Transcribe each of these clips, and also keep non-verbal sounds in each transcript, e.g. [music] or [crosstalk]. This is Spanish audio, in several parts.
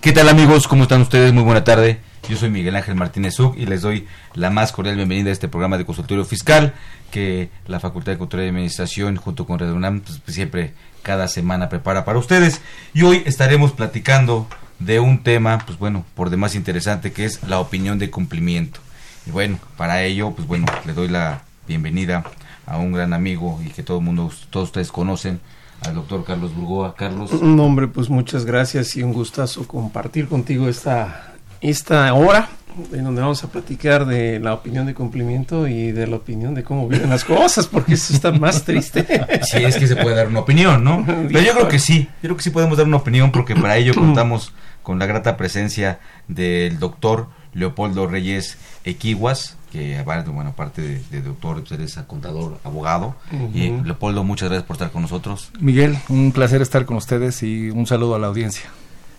¿Qué tal amigos? ¿Cómo están ustedes? Muy buena tarde. Yo soy Miguel Ángel Martínez Zuc y les doy la más cordial bienvenida a este programa de consultorio fiscal que la Facultad de Control y Administración junto con Red UNAM pues, siempre cada semana prepara para ustedes. Y hoy estaremos platicando de un tema, pues bueno, por demás interesante que es la opinión de cumplimiento. Y bueno, para ello, pues bueno, le doy la bienvenida a un gran amigo y que todo mundo, todos ustedes conocen, al doctor Carlos Burgoa. Carlos. No, hombre, pues muchas gracias y un gustazo compartir contigo esta, esta hora en donde vamos a platicar de la opinión de cumplimiento y de la opinión de cómo vienen las cosas, porque eso está más triste. [laughs] Si es que se puede dar una opinión, ¿no? Pero yo creo que sí, yo creo que sí podemos dar una opinión porque para ello [clears throat] contamos con la grata presencia del doctor Leopoldo Reyes Equiguas, que aparte, bueno, aparte de, de doctor, pues eres contador, abogado. Y Ujú. Leopoldo, muchas gracias por estar con nosotros. Miguel, un placer estar con ustedes y un saludo a la audiencia.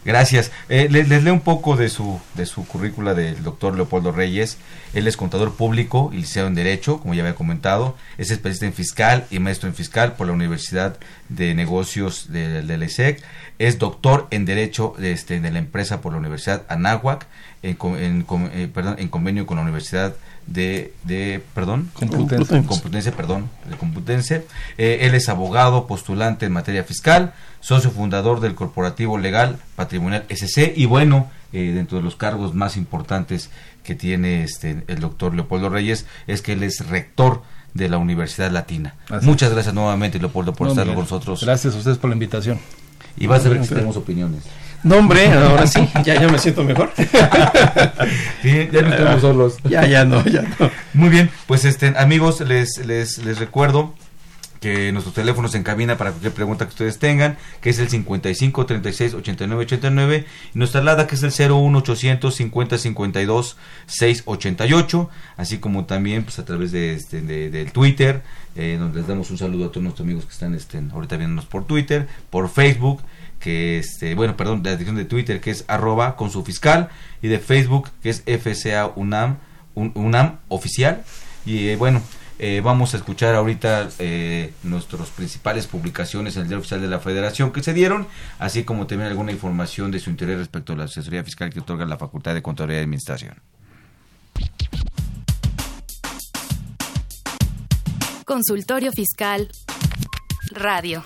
Gracias. Eh, les, les leo un poco de su, de su currícula del doctor Leopoldo Reyes. Él es contador público y licenciado en Derecho, como ya había comentado. Es especialista en fiscal y maestro en fiscal por la Universidad de Negocios de, la ESEC. Es doctor en Derecho de, este, de la empresa por la Universidad Anáhuac, en, en eh, perdón, en convenio con la Universidad de, de perdón, Complutense. Complutense, perdón, de Complutense. Eh, él es abogado, postulante en materia fiscal, socio fundador del Corporativo Legal Patrimonial SC y bueno, eh, dentro de los cargos más importantes que tiene este el doctor Leopoldo Reyes es que él es rector de la Universidad Latina. Así Muchas gracias nuevamente Leopoldo por No, estar Miguel, con nosotros Gracias a ustedes por la invitación. y vas a ver que tenemos opiniones. No, hombre, [laughs] ahora sí, ya, ya me siento mejor. [laughs] Sí, ya no estamos solos. ya, ya no, ya no. Muy bien, pues este amigos, les, les, les recuerdo que nuestros teléfonos en cabina para cualquier pregunta que ustedes tengan, que es el 55 36 89 89 y nuestra alada que es el 01 800 50 52 688, así como también pues a través de este de, del Twitter, eh, donde les damos un saludo a todos nuestros amigos que están este, ahorita viéndonos por Twitter, por Facebook, que este, bueno, perdón, de la dirección de Twitter que es arroba con su fiscal y de Facebook que es FCA UNAM, un- UNAM oficial y eh, bueno, eh, vamos a escuchar ahorita eh, nuestras principales publicaciones en el Diario Oficial de la Federación que se dieron, así como también alguna información de su interés respecto a la asesoría fiscal que otorga la Facultad de Contaduría y Administración. Consultorio Fiscal. Radio.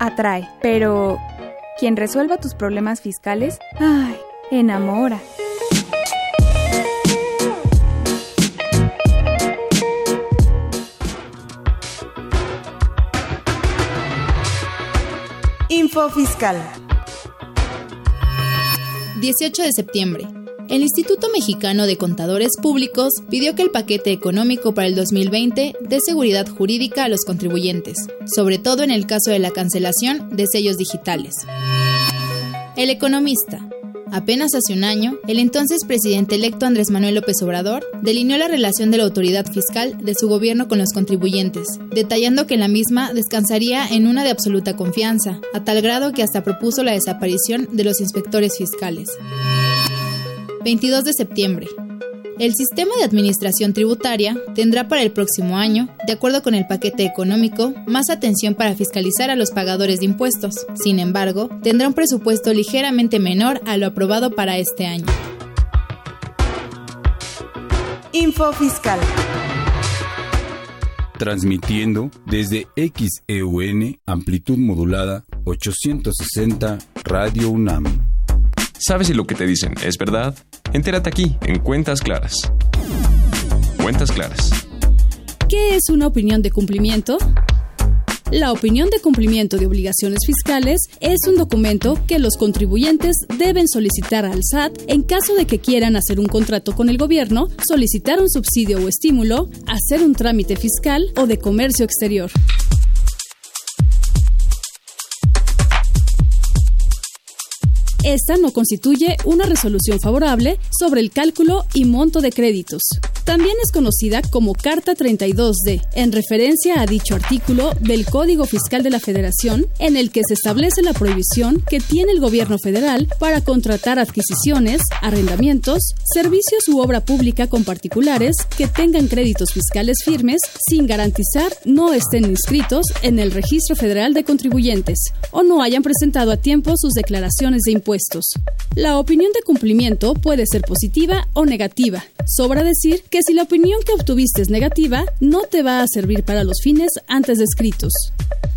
Atrae, pero quien resuelva tus problemas fiscales, ay, enamora. Info Fiscal. 18 de septiembre. El Instituto Mexicano de Contadores Públicos pidió que el paquete económico para el 2020 dé seguridad jurídica a los contribuyentes, sobre todo en el caso de la cancelación de sellos digitales. El economista. Apenas hace un año, el entonces presidente electo Andrés Manuel López Obrador delineó la relación de la autoridad fiscal de su gobierno con los contribuyentes, detallando que la misma descansaría en una de absoluta confianza, a tal grado que hasta propuso la desaparición de los inspectores fiscales. 22 de septiembre. El sistema de administración tributaria tendrá para el próximo año, de acuerdo con el paquete económico, más atención para fiscalizar a los pagadores de impuestos. Sin embargo, tendrá un presupuesto ligeramente menor a lo aprobado para este año. Info Fiscal. transmitiendo desde XEUN, amplitud modulada 860 Radio UNAM. ¿Sabes si lo que te dicen es verdad? Entérate aquí, en Cuentas Claras. Cuentas Claras. ¿Qué es una opinión de cumplimiento? La opinión de cumplimiento de obligaciones fiscales es un documento que los contribuyentes deben solicitar al SAT en caso de que quieran hacer un contrato con el gobierno, solicitar un subsidio o estímulo, hacer un trámite fiscal o de comercio exterior. Esta no constituye una resolución favorable sobre el cálculo y monto de créditos. También es conocida como Carta 32D, en referencia a dicho artículo del Código Fiscal de la Federación, en el que se establece la prohibición que tiene el gobierno federal para contratar adquisiciones, arrendamientos, servicios u obra pública con particulares que tengan créditos fiscales firmes sin garantizar no estén inscritos en el Registro Federal de Contribuyentes o no hayan presentado a tiempo sus declaraciones de impuestos la opinión de cumplimiento puede ser positiva o negativa. Sobra decir que si la opinión que obtuviste es negativa, no te va a servir para los fines antes descritos.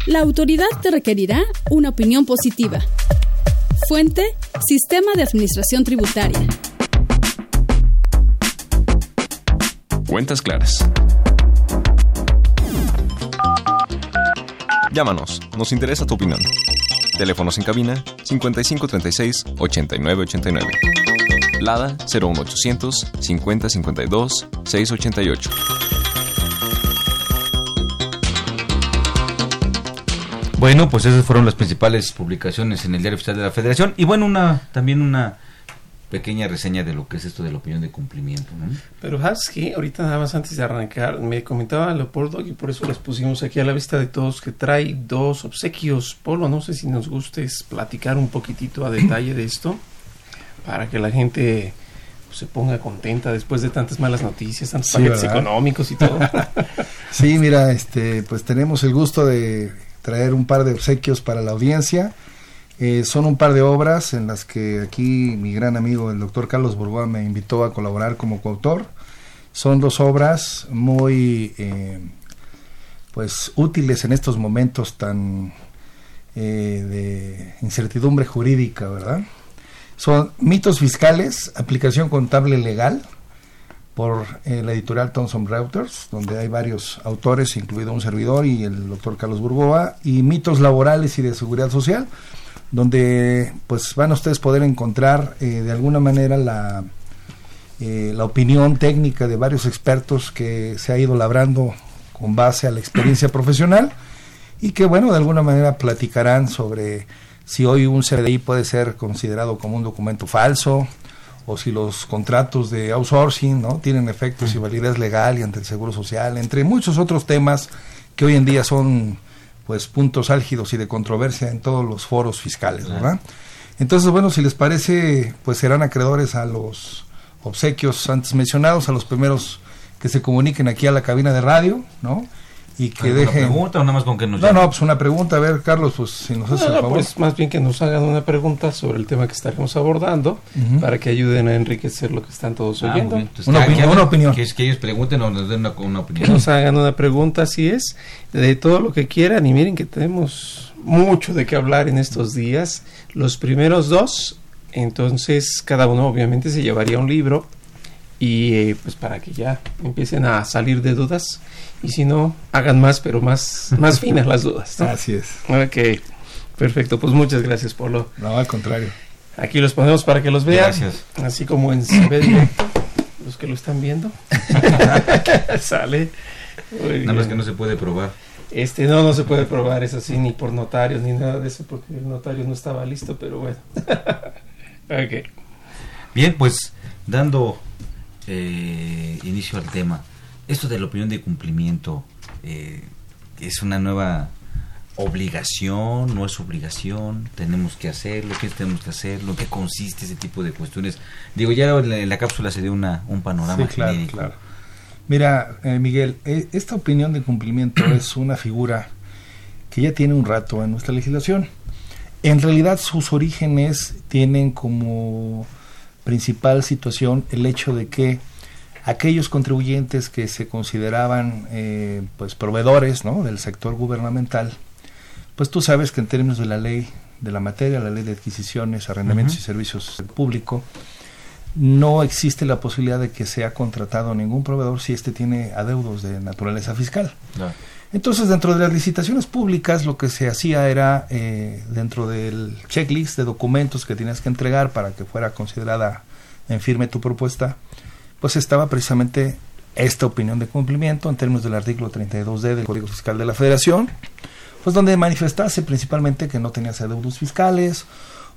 La autoridad te requerirá una opinión positiva. Fuente, Sistema de Administración Tributaria. Cuentas claras. Llámanos, nos interesa tu opinión. Teléfonos en cabina 5536 8989. Lada 01800 5052 688. Bueno, pues esas fueron las principales publicaciones en el Diario Oficial de la Federación. Y bueno, una también una pequeña reseña de lo que es esto de la opinión de cumplimiento. ¿no? Pero sabes que ahorita nada más antes de arrancar, me comentaba Leopoldo y por eso les pusimos aquí a la vista de todos que trae dos obsequios. Polo, no sé si nos gustes platicar un poquitito a detalle de esto para que la gente pues, se ponga contenta después de tantas malas noticias, tantos Sí, paquetes ¿verdad? económicos y todo. [laughs] Sí, mira, este, pues tenemos el gusto de traer un par de obsequios para la audiencia. Eh, son un par de obras en las que aquí mi gran amigo el doctor Carlos Burgoa me invitó a colaborar como coautor. Son dos obras muy eh, pues útiles en estos momentos tan eh, de incertidumbre jurídica, ¿verdad? Son mitos fiscales, aplicación contable legal, por eh, la editorial Thomson Reuters, donde hay varios autores, incluido un servidor y el doctor Carlos Burgoa, y mitos laborales y de seguridad social, donde pues van a ustedes poder encontrar eh, de alguna manera la, eh, la opinión técnica de varios expertos que se ha ido labrando con base a la experiencia profesional y que bueno, de alguna manera platicarán sobre si hoy un CDI puede ser considerado como un documento falso, o si los contratos de outsourcing no tienen efectos y validez legal y ante el seguro social entre muchos otros temas que hoy en día son pues puntos álgidos y de controversia en todos los foros fiscales verdad entonces bueno si les parece pues serán acreedores a los obsequios antes mencionados a los primeros que se comuniquen aquí a la cabina de radio no y que ¿Alguna dejen pregunta o nada más con que nos no no pues una pregunta a ver Carlos pues si nos hace No, el no, favor pues más bien que nos hagan una pregunta sobre el tema que estaremos abordando Ujú. para que ayuden a enriquecer lo que están todos Ah, oyendo. Entonces, Una que- opinión, que una hagan- opinión. Que, es que ellos pregunten o nos den una, una que opinión. nos hagan una pregunta, así es, de todo lo que quieran. Y miren que tenemos mucho de qué hablar en estos días. Los primeros dos, entonces cada uno obviamente se llevaría un libro y eh, pues para que ya empiecen a salir de dudas y si no, hagan más, pero más, más finas las dudas. ¿no? así es Ok, perfecto. Pues muchas gracias, Polo. no al contrario Aquí los ponemos para que los vean. Gracias. Así como en directo. Los que lo están viendo. [laughs] Sale. Muy Nada más que no se puede probar. Este no, no se puede probar, es así, ni por notarios, ni nada de eso, porque el notario no estaba listo, pero bueno. [laughs] ok. Bien, pues dando eh, inicio al tema, esto de la opinión de cumplimiento eh, es una nueva obligación, no es obligación, tenemos que hacerlo, qué tenemos que hacerlo, qué consiste ese tipo de cuestiones. Digo, ya en la, en la cápsula se dio una, un panorama Sí, claro, claro. Mira, eh, Miguel, eh, esta opinión de cumplimiento [clears throat] es una figura que ya tiene un rato en nuestra legislación. En realidad sus orígenes tienen como principal situación el hecho de que aquellos contribuyentes que se consideraban eh, pues proveedores ¿no? del sector gubernamental, pues tú sabes que en términos de la ley de la materia, la ley de adquisiciones, arrendamientos y servicios público, no existe la posibilidad de que sea contratado ningún proveedor si éste tiene adeudos de naturaleza fiscal. Entonces, dentro de las licitaciones públicas, lo que se hacía era, eh, dentro del checklist de documentos que tenías que entregar para que fuera considerada en firme tu propuesta, pues estaba precisamente esta opinión de cumplimiento en términos del artículo 32D del Código Fiscal de la Federación, pues donde manifestase principalmente que no tenías adeudos fiscales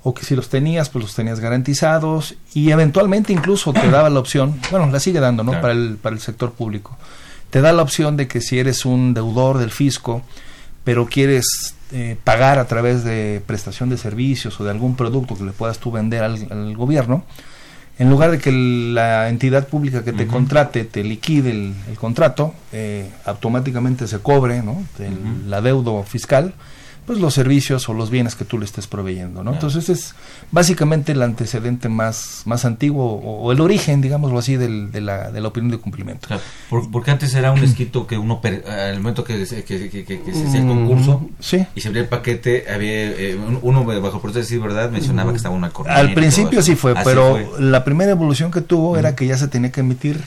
o que si los tenías, pues los tenías garantizados y eventualmente incluso te daba la opción, bueno, la sigue dando, ¿no? Para, el, para el sector público. Te da la opción de que si eres un deudor del fisco, pero quieres eh, pagar a través de prestación de servicios o de algún producto que le puedas tú vender al, al gobierno, en lugar de que la entidad pública que te contrate te liquide el, contrato, eh, automáticamente se cobre ¿no? el, la deuda fiscal, pues los servicios o los bienes que tú le estés proveyendo, ¿no? Entonces es básicamente el antecedente más, más antiguo o, el origen, digámoslo así, del, de, la, de la opinión de cumplimiento. porque antes era un escrito que uno, al momento que, que, que, que, se hacía el concurso y se abría el paquete, había eh, uno bajo por decir verdad mencionaba que estaba una corriente. Al principio sí fue, pero la primera evolución que tuvo era que ya se tenía que emitir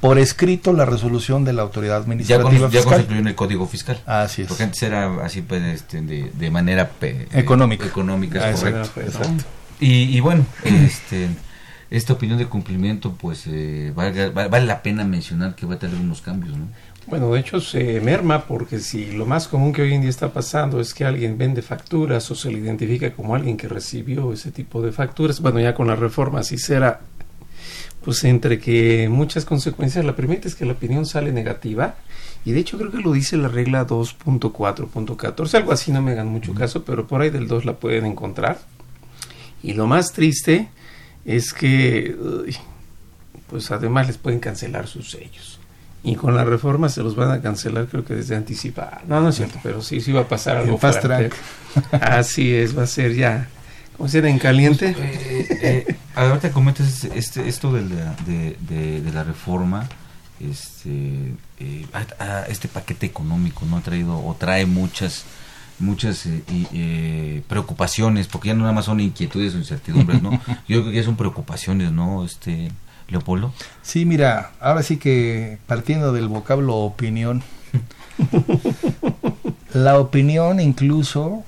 por escrito la resolución de la autoridad administrativa ya, con, fiscal. Constituyó en el código fiscal. Así es. Porque antes era así pues, este, de de, manera económica. económica es ah, correcto. Y, y, bueno, este, esta opinión de cumplimiento, pues eh, vale, vale, la pena mencionar que va a tener unos cambios, ¿no? Bueno, de hecho se merma porque si lo más común que hoy en día está pasando es que alguien vende facturas o se le identifica como alguien que recibió ese tipo de facturas, bueno, ya con la reforma así será, pues entre que muchas consecuencias, la primera es que la opinión sale negativa y de hecho creo que lo dice la regla 2.4.14, algo así, no me hagan mucho caso, pero por ahí del 2 la pueden encontrar. Y lo más triste es que, pues además les pueden cancelar sus sellos. Y con la reforma se los van a cancelar, creo que desde anticipar. No, no es cierto, pero sí, sí va a pasar algo fast track. [laughs] Así es, va a ser ya. ¿Cómo se en caliente? Pues, eh, eh, ahorita comentas este, esto de la, de, de la reforma este eh, este paquete económico no ha traído o trae muchas muchas eh, eh, preocupaciones porque ya no nada más son inquietudes o incertidumbres no [laughs] yo creo que ya son preocupaciones no este Leopoldo. Sí mira ahora sí que partiendo del vocablo opinión [laughs] la opinión incluso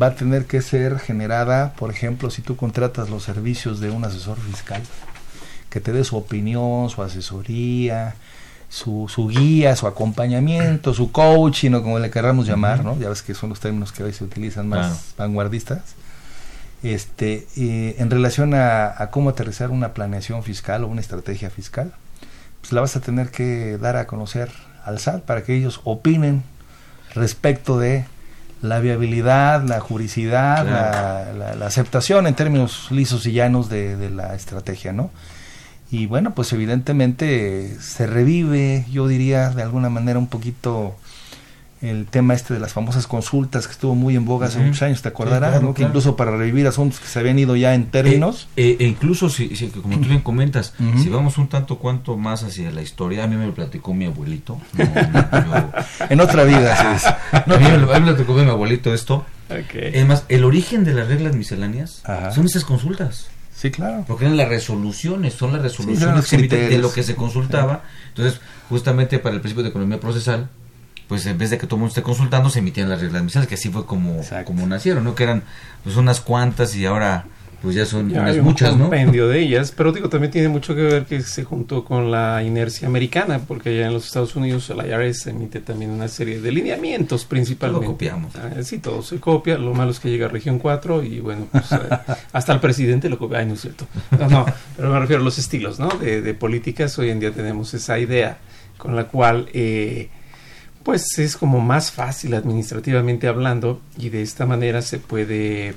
va a tener que ser generada por ejemplo si tú contratas los servicios de un asesor fiscal que te dé su opinión, su asesoría, su, su guía, su acompañamiento, su coaching o como le queramos llamar, ¿no? Ya ves que son los términos que hoy se utilizan más vanguardistas. Este, en relación a, cómo aterrizar una planeación fiscal o una estrategia fiscal, pues la vas a tener que dar a conocer al SAT para que ellos opinen respecto de la viabilidad, la juricidad, la, la, aceptación en términos lisos y llanos de, de la estrategia, ¿no? Y bueno, pues evidentemente se revive, yo diría de alguna manera un poquito el tema este de las famosas consultas que estuvo muy en boga hace muchos años, te acordarás, ¿no? que incluso para revivir asuntos que se habían ido ya en términos. Eh, eh, e incluso, si, como tú bien comentas, si vamos un tanto cuanto más hacia la historia, a mí me lo platicó mi abuelito. [laughs] en otra vida, sí. [laughs] a mí me lo platicó mi abuelito esto. Es más, el origen de las reglas misceláneas son esas consultas. Sí, claro. Porque eran las resoluciones, son las resoluciones de lo que se consultaba. Entonces, justamente para el principio de economía procesal, pues en vez de que todo el mundo esté consultando, se emitían las reglas misceláneas, que así fue como, como nacieron, ¿no? Que eran pues unas cuantas y ahora pues ya son unas muchas, un compendio de ellas, pero digo, también tiene mucho que ver que se juntó con la inercia americana, porque allá en los Estados Unidos el IRS emite también una serie de lineamientos principalmente. Lo copiamos. Ah, sí, todo se copia, lo malo es que llega a región 4 y bueno, pues eh, [laughs] hasta el presidente lo copia, ay, no es cierto. No, no, pero me refiero a los estilos, ¿no? De, de políticas, hoy en día tenemos esa idea con la cual... Eh, pues es como más fácil administrativamente hablando y de esta manera se puede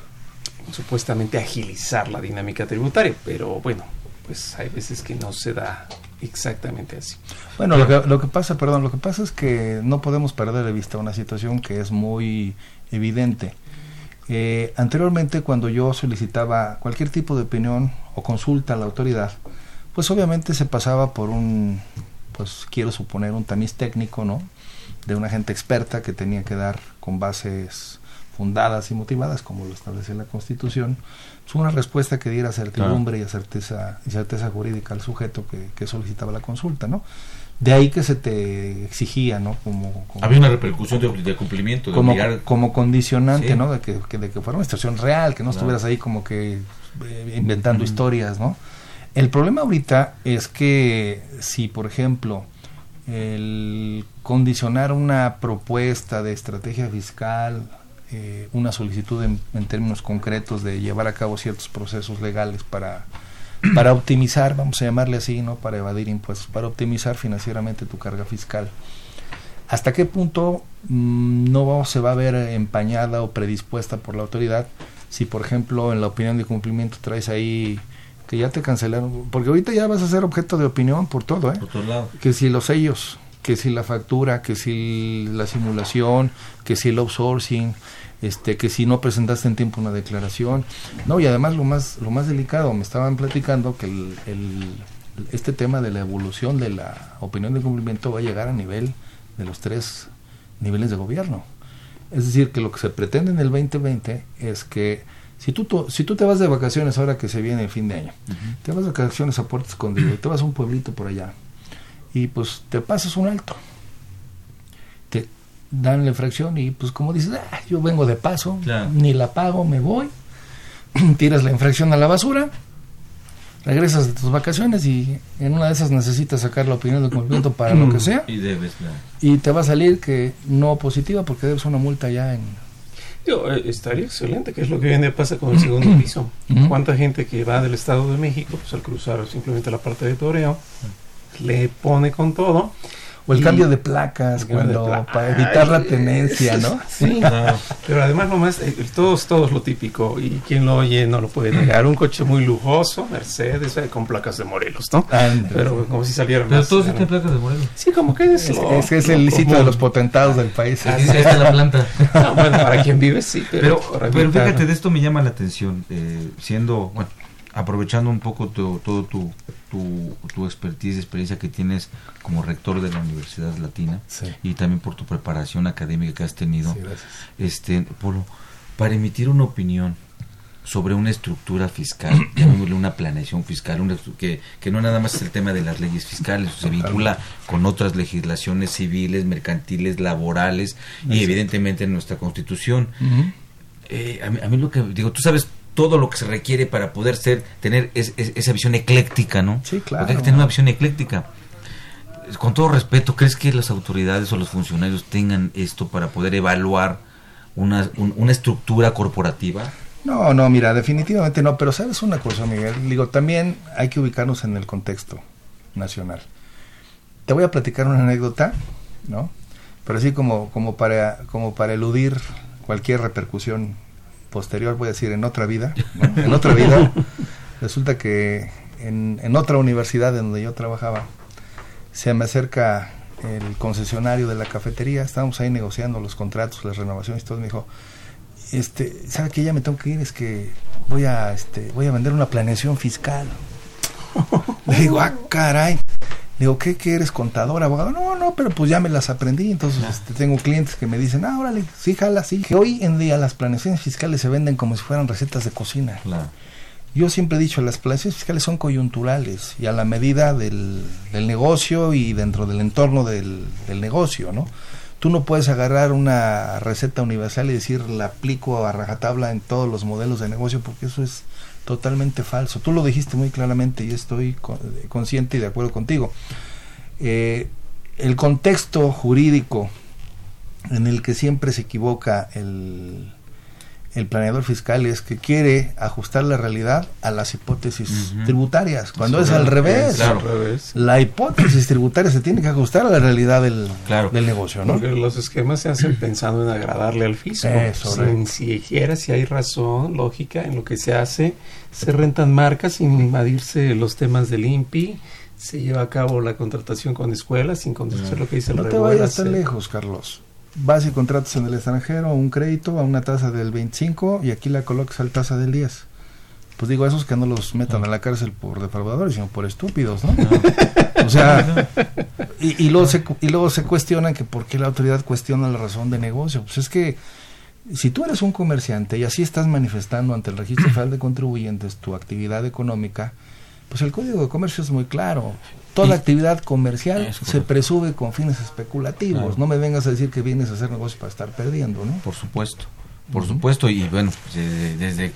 supuestamente agilizar la dinámica tributaria, pero bueno, pues hay veces que no se da exactamente así. Bueno, lo que, pasa, perdón, lo que pasa es que no podemos perder de vista una situación que es muy evidente. Eh, anteriormente, cuando yo solicitaba cualquier tipo de opinión o consulta a la autoridad, pues obviamente se pasaba por un, pues quiero suponer, un tamiz técnico, ¿no? De una gente experta que tenía que dar con bases fundadas y motivadas, como lo establece la Constitución, pues una respuesta que diera certidumbre y certeza, y certeza jurídica al sujeto que, que solicitaba la consulta, ¿no? De ahí que se te exigía, ¿no? Como, como Había una repercusión de, de cumplimiento, de como, obligar- como condicionante, Sí. ¿no? De que, que- de que fuera una situación real, que no Claro. estuvieras ahí como que eh, inventando historias, ¿no? El problema ahorita es que si, por ejemplo, el condicionar una propuesta de estrategia fiscal, eh, una solicitud en, en términos concretos de llevar a cabo ciertos procesos legales para, para optimizar, vamos a llamarle así, ¿no? Para evadir impuestos, para optimizar financieramente tu carga fiscal. ¿Hasta qué punto mm, no se va a ver empañada o predispuesta por la autoridad si, por ejemplo, en la opinión de cumplimiento traes ahí que ya te cancelaron? Porque ahorita ya vas a ser objeto de opinión por todo, ¿eh? Por todos lados. Que si los sellos, que si la factura, que si la simulación, que si el outsourcing, este, que si no presentaste en tiempo una declaración. No, y además lo más, lo más delicado, me estaban platicando que el, el- este tema de la evolución de la opinión de cumplimiento va a llegar a nivel de los tres niveles de gobierno. Es decir, que lo que se pretende en el 2020 es que si tú, si tú te vas de vacaciones ahora que se viene el fin de año, te vas de vacaciones a Puerto Escondido y te vas a un pueblito por allá y pues te pasas un alto, dan la infracción y pues como dices, "Ah, yo vengo de paso, Claro. ni la pago, me voy, [clears throat] tiras la infracción a la basura, regresas de tus vacaciones y en una de esas necesitas sacar la opinión del cumplimiento [clears throat] para lo que sea Y debes, claro. y te va a salir que no positiva porque debes una multa ya en Digo, eh, estaría excelente, que es lo que hoy en día pasa con el segundo [clears throat] piso. ¿Cuánta gente que va del Estado de México, pues al cruzar simplemente la parte de toreo, le pone con todo? O el Y- cambio de placas el cambio de cuando pla- para evitar la tenencia, es- ¿no? [laughs] Sí, pero además lo más, eh, todos, todos lo típico, y quien lo oye no lo puede negar, un coche muy lujoso, Mercedes, eh, con placas de Morelos, ¿no? Pero como si salieran Pero más, todos eh, tienen placas de Morelos. Sí, como que es, Es, lo- es, es el sitio de los potentados del país. Ah, Ahí está la planta. No, [laughs] bueno, para quien vive sí, pero, Pero, pero fíjate, de esto me llama la atención, eh, siendo, bueno, aprovechando un poco tu- todo tu, tu, tu expertise, experiencia que tienes como rector de la Universidad Latina Sí. y también por tu preparación académica que has tenido, Sí, este, Polo, para emitir una opinión sobre una estructura fiscal, [clears throat] llamémosle una planeación fiscal, una que, que no nada más es el tema de las leyes fiscales, se vincula con otras legislaciones civiles, mercantiles, laborales y evidentemente en nuestra constitución. Eh, a, mí, a mí lo que digo, tú sabes todo lo que se requiere para poder ser tener es- es- esa visión ecléctica, ¿no? Sí, claro. Porque hay que tener una visión ecléctica. Con todo respeto, ¿crees que las autoridades o los funcionarios tengan esto para poder evaluar una, un- una estructura corporativa? No, no, mira, definitivamente no, pero sabes una cosa, Miguel, digo, también hay que ubicarnos en el contexto nacional. Te voy a platicar una anécdota, ¿no? Pero así como, como, para, como para eludir cualquier repercusión posterior, voy a decir, en otra vida, ¿no? en otra vida, [laughs] resulta que en, en otra universidad en donde yo trabajaba, se me acerca el concesionario de la cafetería, estábamos ahí negociando los contratos, las renovaciones y todo, me dijo, este, ¿sabe que ya me tengo que ir? Es que voy a, este, voy a vender una planeación fiscal. [laughs] Le digo, ah, caray. Digo, ¿qué, qué eres contador, abogado? No, no, pero pues ya me las aprendí. Entonces este, tengo clientes que me dicen, ah, órale, sí, jala, sí. Que hoy en día las planeaciones fiscales se venden como si fueran recetas de cocina. Claro. Yo siempre he dicho, las planeaciones fiscales son coyunturales y a la medida del, del negocio y dentro del entorno del, del negocio, ¿no? Tú no puedes agarrar una receta universal y decir la aplico a rajatabla en todos los modelos de negocio porque eso es totalmente falso. Tú lo dijiste muy claramente y estoy con- consciente y de acuerdo contigo. Eh, el contexto jurídico en el que siempre se equivoca el, el planeador fiscal es que quiere ajustar la realidad a las hipótesis tributarias, cuando es Claro, al revés. claro. Al revés. La hipótesis tributaria se tiene que ajustar a la realidad del, Claro. del negocio, ¿no? Porque los esquemas se hacen pensando en agradarle al fisco. Eso, sin si hay razón lógica en lo que se hace, se rentan marcas sin invadirse los temas del INPI, se lleva a cabo la contratación con escuelas sin contestar lo que dice el No te vayas tan lejos, Carlos. Vas y contratas en el extranjero un crédito a una tasa del 25 y aquí la colocas al tasa del 10. pues digo, esos que no los metan a la cárcel por defraudadores, sino por estúpidos, ¿no? o sea, y, y, luego se, y luego se cuestionan que por qué la autoridad cuestiona la razón de negocio. Pues es que si tú eres un comerciante y así estás manifestando ante el registro [clears throat] federal de contribuyentes tu actividad económica, pues el código de comercio es muy claro. Toda actividad comercial se presume con fines especulativos. No me vengas a decir que vienes a hacer negocio para estar perdiendo, ¿no? Por supuesto, por supuesto. Y bueno, pues, desde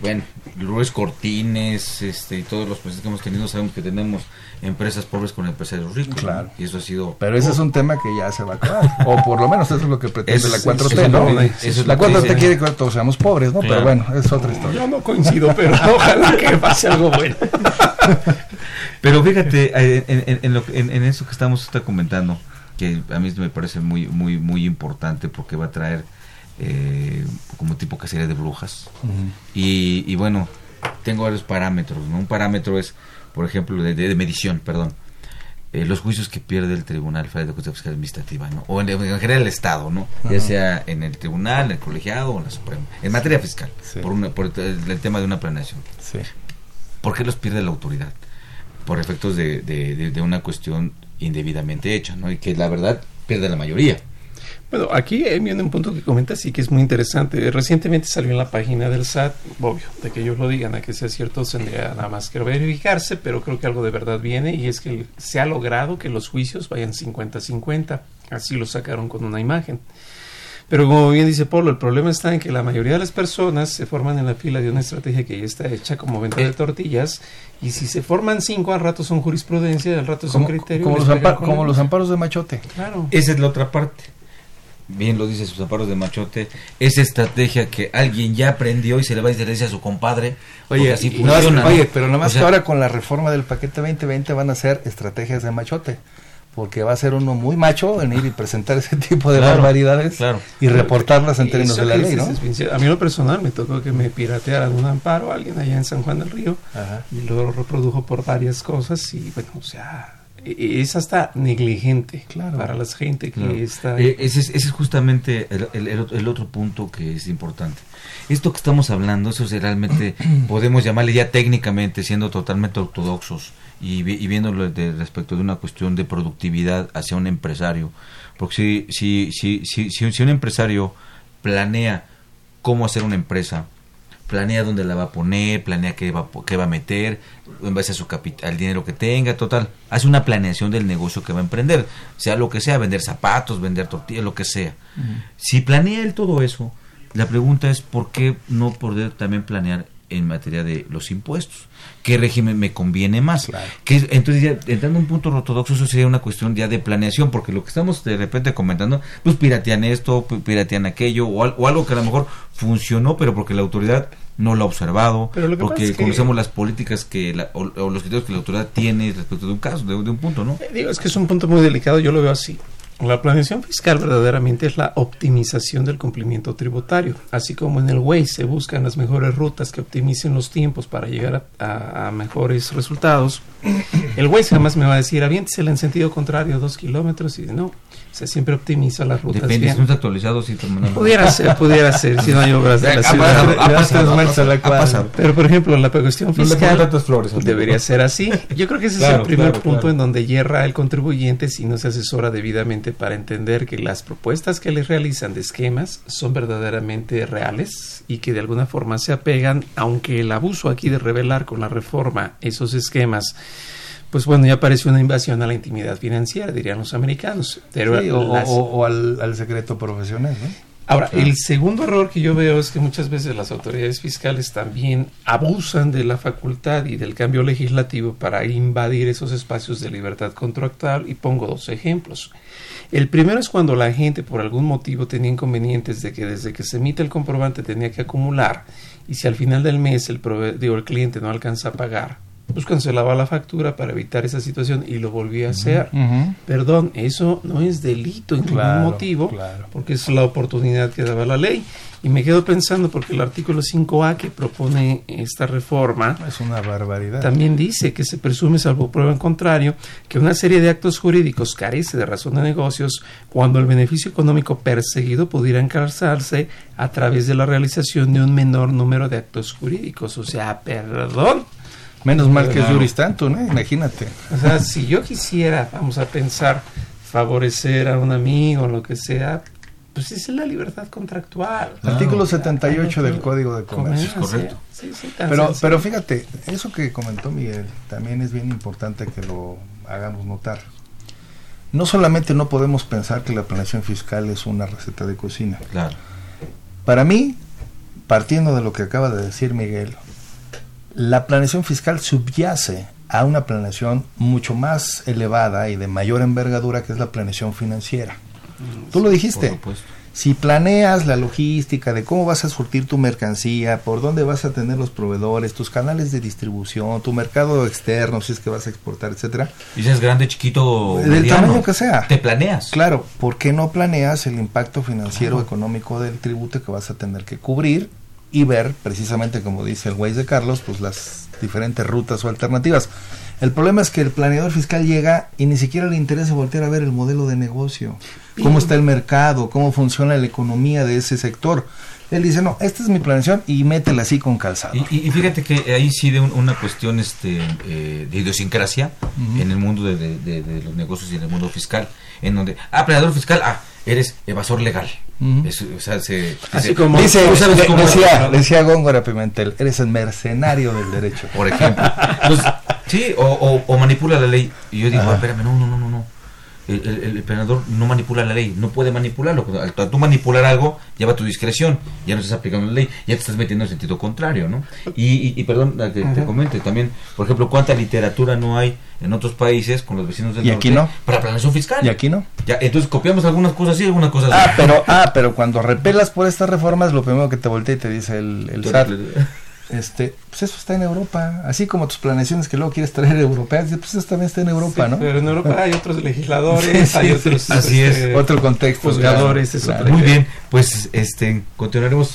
bueno, Luis Cortines, este, y todos los presidentes que hemos tenido, sabemos que tenemos empresas pobres con empresarios ricos. Claro. Y eso ha sido. Pero ese es un tema que ya se va a acabar. o por lo menos eso es lo que pretende la 4T, ¿no? Eso es la 4T quiere que todos seamos pobres, ¿no? Pero bueno, es otra historia. Yo no coincido, pero [laughs] ojalá que pase algo bueno. [laughs] pero fíjate, eh, en, en, lo, en, eso que estamos está comentando, que a mí me parece muy, muy, muy importante porque va a traer eh, como tipo cacería de brujas. y, y, bueno, tengo varios parámetros. ¿no? Un parámetro es, por ejemplo, de, de, medición, perdón. Eh, los juicios que pierde el Tribunal Federal de Justicia Fiscal Administrativa, ¿no? o en, general el Estado, ¿no? ya sea en el Tribunal, en el Colegiado o en la Suprema, en materia fiscal, por, una, por el, tema de una planeación. Sí. ¿Por qué los pierde la autoridad? Por efectos de, de, de, una cuestión indebidamente hecha, ¿no? y que la verdad pierde la mayoría. Bueno, aquí viene un punto que comentas y que es muy interesante. Recientemente salió en la página del SAT, obvio, de que ellos lo digan, a que sea cierto, tendría nada más que verificarse, pero creo que algo de verdad viene y es que se ha logrado que los juicios vayan 50-50. Así lo sacaron con una imagen. Pero como bien dice Polo, el problema está en que la mayoría de las personas se forman en la fila de una estrategia que ya está hecha como venta de eh. tortillas y si se forman cinco, al rato son jurisprudencia, al rato son criterios. Como, los, como los amparos de machote. Claro. Esa es la otra parte bien lo dice sus amparos de machote, esa estrategia que alguien ya aprendió y se le va a decir a su compadre. Oye, así oye pero nada más que ahora con la reforma del paquete 2020 van a ser estrategias de machote. Porque va a ser uno muy macho venir y presentar ese tipo de barbaridades y reportarlas en términos de la ley, ¿no? a mí lo personal me tocó que me piratearan un amparo alguien allá en San Juan del Río y luego lo reprodujo por varias cosas y bueno, o sea, es hasta negligente claro. para la gente que está... Eh, ese, es, ese, es, justamente el, el, otro punto que es importante. Esto que estamos hablando, eso es realmente, [clears throat] podemos llamarle ya técnicamente, siendo totalmente ortodoxos y, y viéndolo de, respecto de una cuestión de productividad hacia un empresario. Porque si, si, si, si, si un empresario planea cómo hacer una empresa, planea dónde la va a poner, planea qué va, qué va a meter, en base a su capital, al dinero que tenga, total. Hace una planeación del negocio que va a emprender, sea lo que sea, vender zapatos, vender tortillas, lo que sea. Si planea él todo eso, la pregunta es por qué no poder también planear en materia de los impuestos. ¿Qué régimen me conviene más? Que, entonces, ya, entrando a un punto ortodoxo, eso sería una cuestión ya de planeación, porque lo que estamos de repente comentando, pues piratean esto, piratean aquello, o, o algo que a lo mejor funcionó, pero porque la autoridad no lo ha observado, porque conocemos las políticas que o, los criterios que la autoridad tiene respecto de un caso, de, de un punto, ¿no? Eh, digo, es que es un punto muy delicado, yo lo veo así. La planeación fiscal verdaderamente es la optimización del cumplimiento tributario, así como en el Waze se buscan las mejores rutas que optimicen los tiempos para llegar a, mejores resultados. El Waze jamás me va a decir, aviéntesela en sentido contrario, dos kilómetros, y no, se siempre optimiza las rutas. Depende, bien. si no está actualizado, si Pudiera ser, pudiera ser, si no [laughs] hay obras de la ciudad. Ha pasado, Pero, por ejemplo, la cuestión fiscal flores, debería ser así. Yo creo que ese es el primer punto en donde hierra el contribuyente si no se asesora debidamente para entender que las propuestas que le realizan de esquemas son verdaderamente reales y que de alguna forma se apegan, aunque el abuso aquí de revelar con la reforma esos esquemas pues bueno, ya parece una invasión a la intimidad financiera, dirían los americanos. Pero o, al, secreto profesional. Ahora, el segundo error que yo veo es que muchas veces las autoridades fiscales también abusan de la facultad y del cambio legislativo para invadir esos espacios de libertad contractual y pongo dos ejemplos. El primero es cuando la gente por algún motivo tenía inconvenientes de que desde que se emite el comprobante tenía que acumular y si al final del mes el, digo, el cliente no alcanza a pagar, pues cancelaba la factura para evitar esa situación y lo volvía a hacer. Perdón, eso no es delito en Claro, ningún motivo, claro. porque es la oportunidad que daba la ley. Y me quedo pensando porque el artículo 5A que propone esta reforma Es una barbaridad. también dice que se presume, salvo prueba en contrario, que una serie de actos jurídicos carece de razón de negocios cuando el beneficio económico perseguido pudiera encarzarse a través de la realización de un menor número de actos jurídicos. O sea, perdón. Menos mal que es Claro. juris tantum, ¿eh? Imagínate. O sea, si yo quisiera, vamos a pensar, favorecer a un amigo lo que sea, pues es la libertad contractual. Artículo 78 del Código de Comercio. Comercio, sí, sí, Pero, sencillo. pero fíjate, eso que comentó Miguel también es bien importante que lo hagamos notar. No solamente no podemos pensar que la planeación fiscal es una receta de cocina. Claro. Para mí, partiendo de lo que acaba de decir Miguel, la planeación fiscal subyace a una planeación mucho más elevada y de mayor envergadura que es la planeación financiera. Tú lo dijiste. Si planeas la logística de cómo vas a surtir tu mercancía, por dónde vas a tener los proveedores, tus canales de distribución, tu mercado externo, si es que vas a exportar, etcétera, Dices grande, chiquito, del mediano. tamaño que sea. Te planeas. Claro, ¿por qué no planeas el impacto financiero económico del tributo que vas a tener que cubrir y ver, precisamente como dice el Waze de Carlos, pues las diferentes rutas o alternativas? El problema es que el planeador fiscal llega y ni siquiera le interesa voltear a ver el modelo de negocio, cómo está el mercado, cómo funciona la economía de ese sector. Él dice, no, esta es mi planeación y métela así con calzado. Y, y- y fíjate que ahí sí de un- una cuestión este eh, de idiosincrasia en el mundo de, de- de- de los negocios y en el mundo fiscal, en donde, ah, planeador fiscal, ah, eres evasor legal. Ujú. Es- o sea, se, Así se- como- Dice, tú sabes de- cómo- decía, decía Góngora Pimentel, eres el mercenario del derecho. por ejemplo. Entonces, sí, o, o- o manipula la ley. Y yo digo, ah, espérame, no, no. El, el, el planeador no manipula la ley, no puede manipularlo. Al tú manipular algo, lleva tu discreción, ya no estás aplicando la ley, ya te estás metiendo en sentido contrario, ¿no? Y, y, y perdón, te Ajá. comente también, por ejemplo, cuánta literatura no hay en otros países con los vecinos del Y aquí norte no. para planeación fiscal. Y aquí no. Ya, entonces copiamos algunas cosas sí, algunas cosas Ah, no. pero, ah, pero cuando repelas por estas reformas, lo primero que te voltea y te dice el, el SAT, este, pues eso está en Europa, así como tus planeaciones que luego quieres traer europeas, pues eso también está en Europa, Sí, ¿no? Pero en Europa hay otros legisladores, Sí, sí, hay sí. otros Así es. este, Otro contexto. juzgadores, claro, claro. Muy bien, pues este continuaremos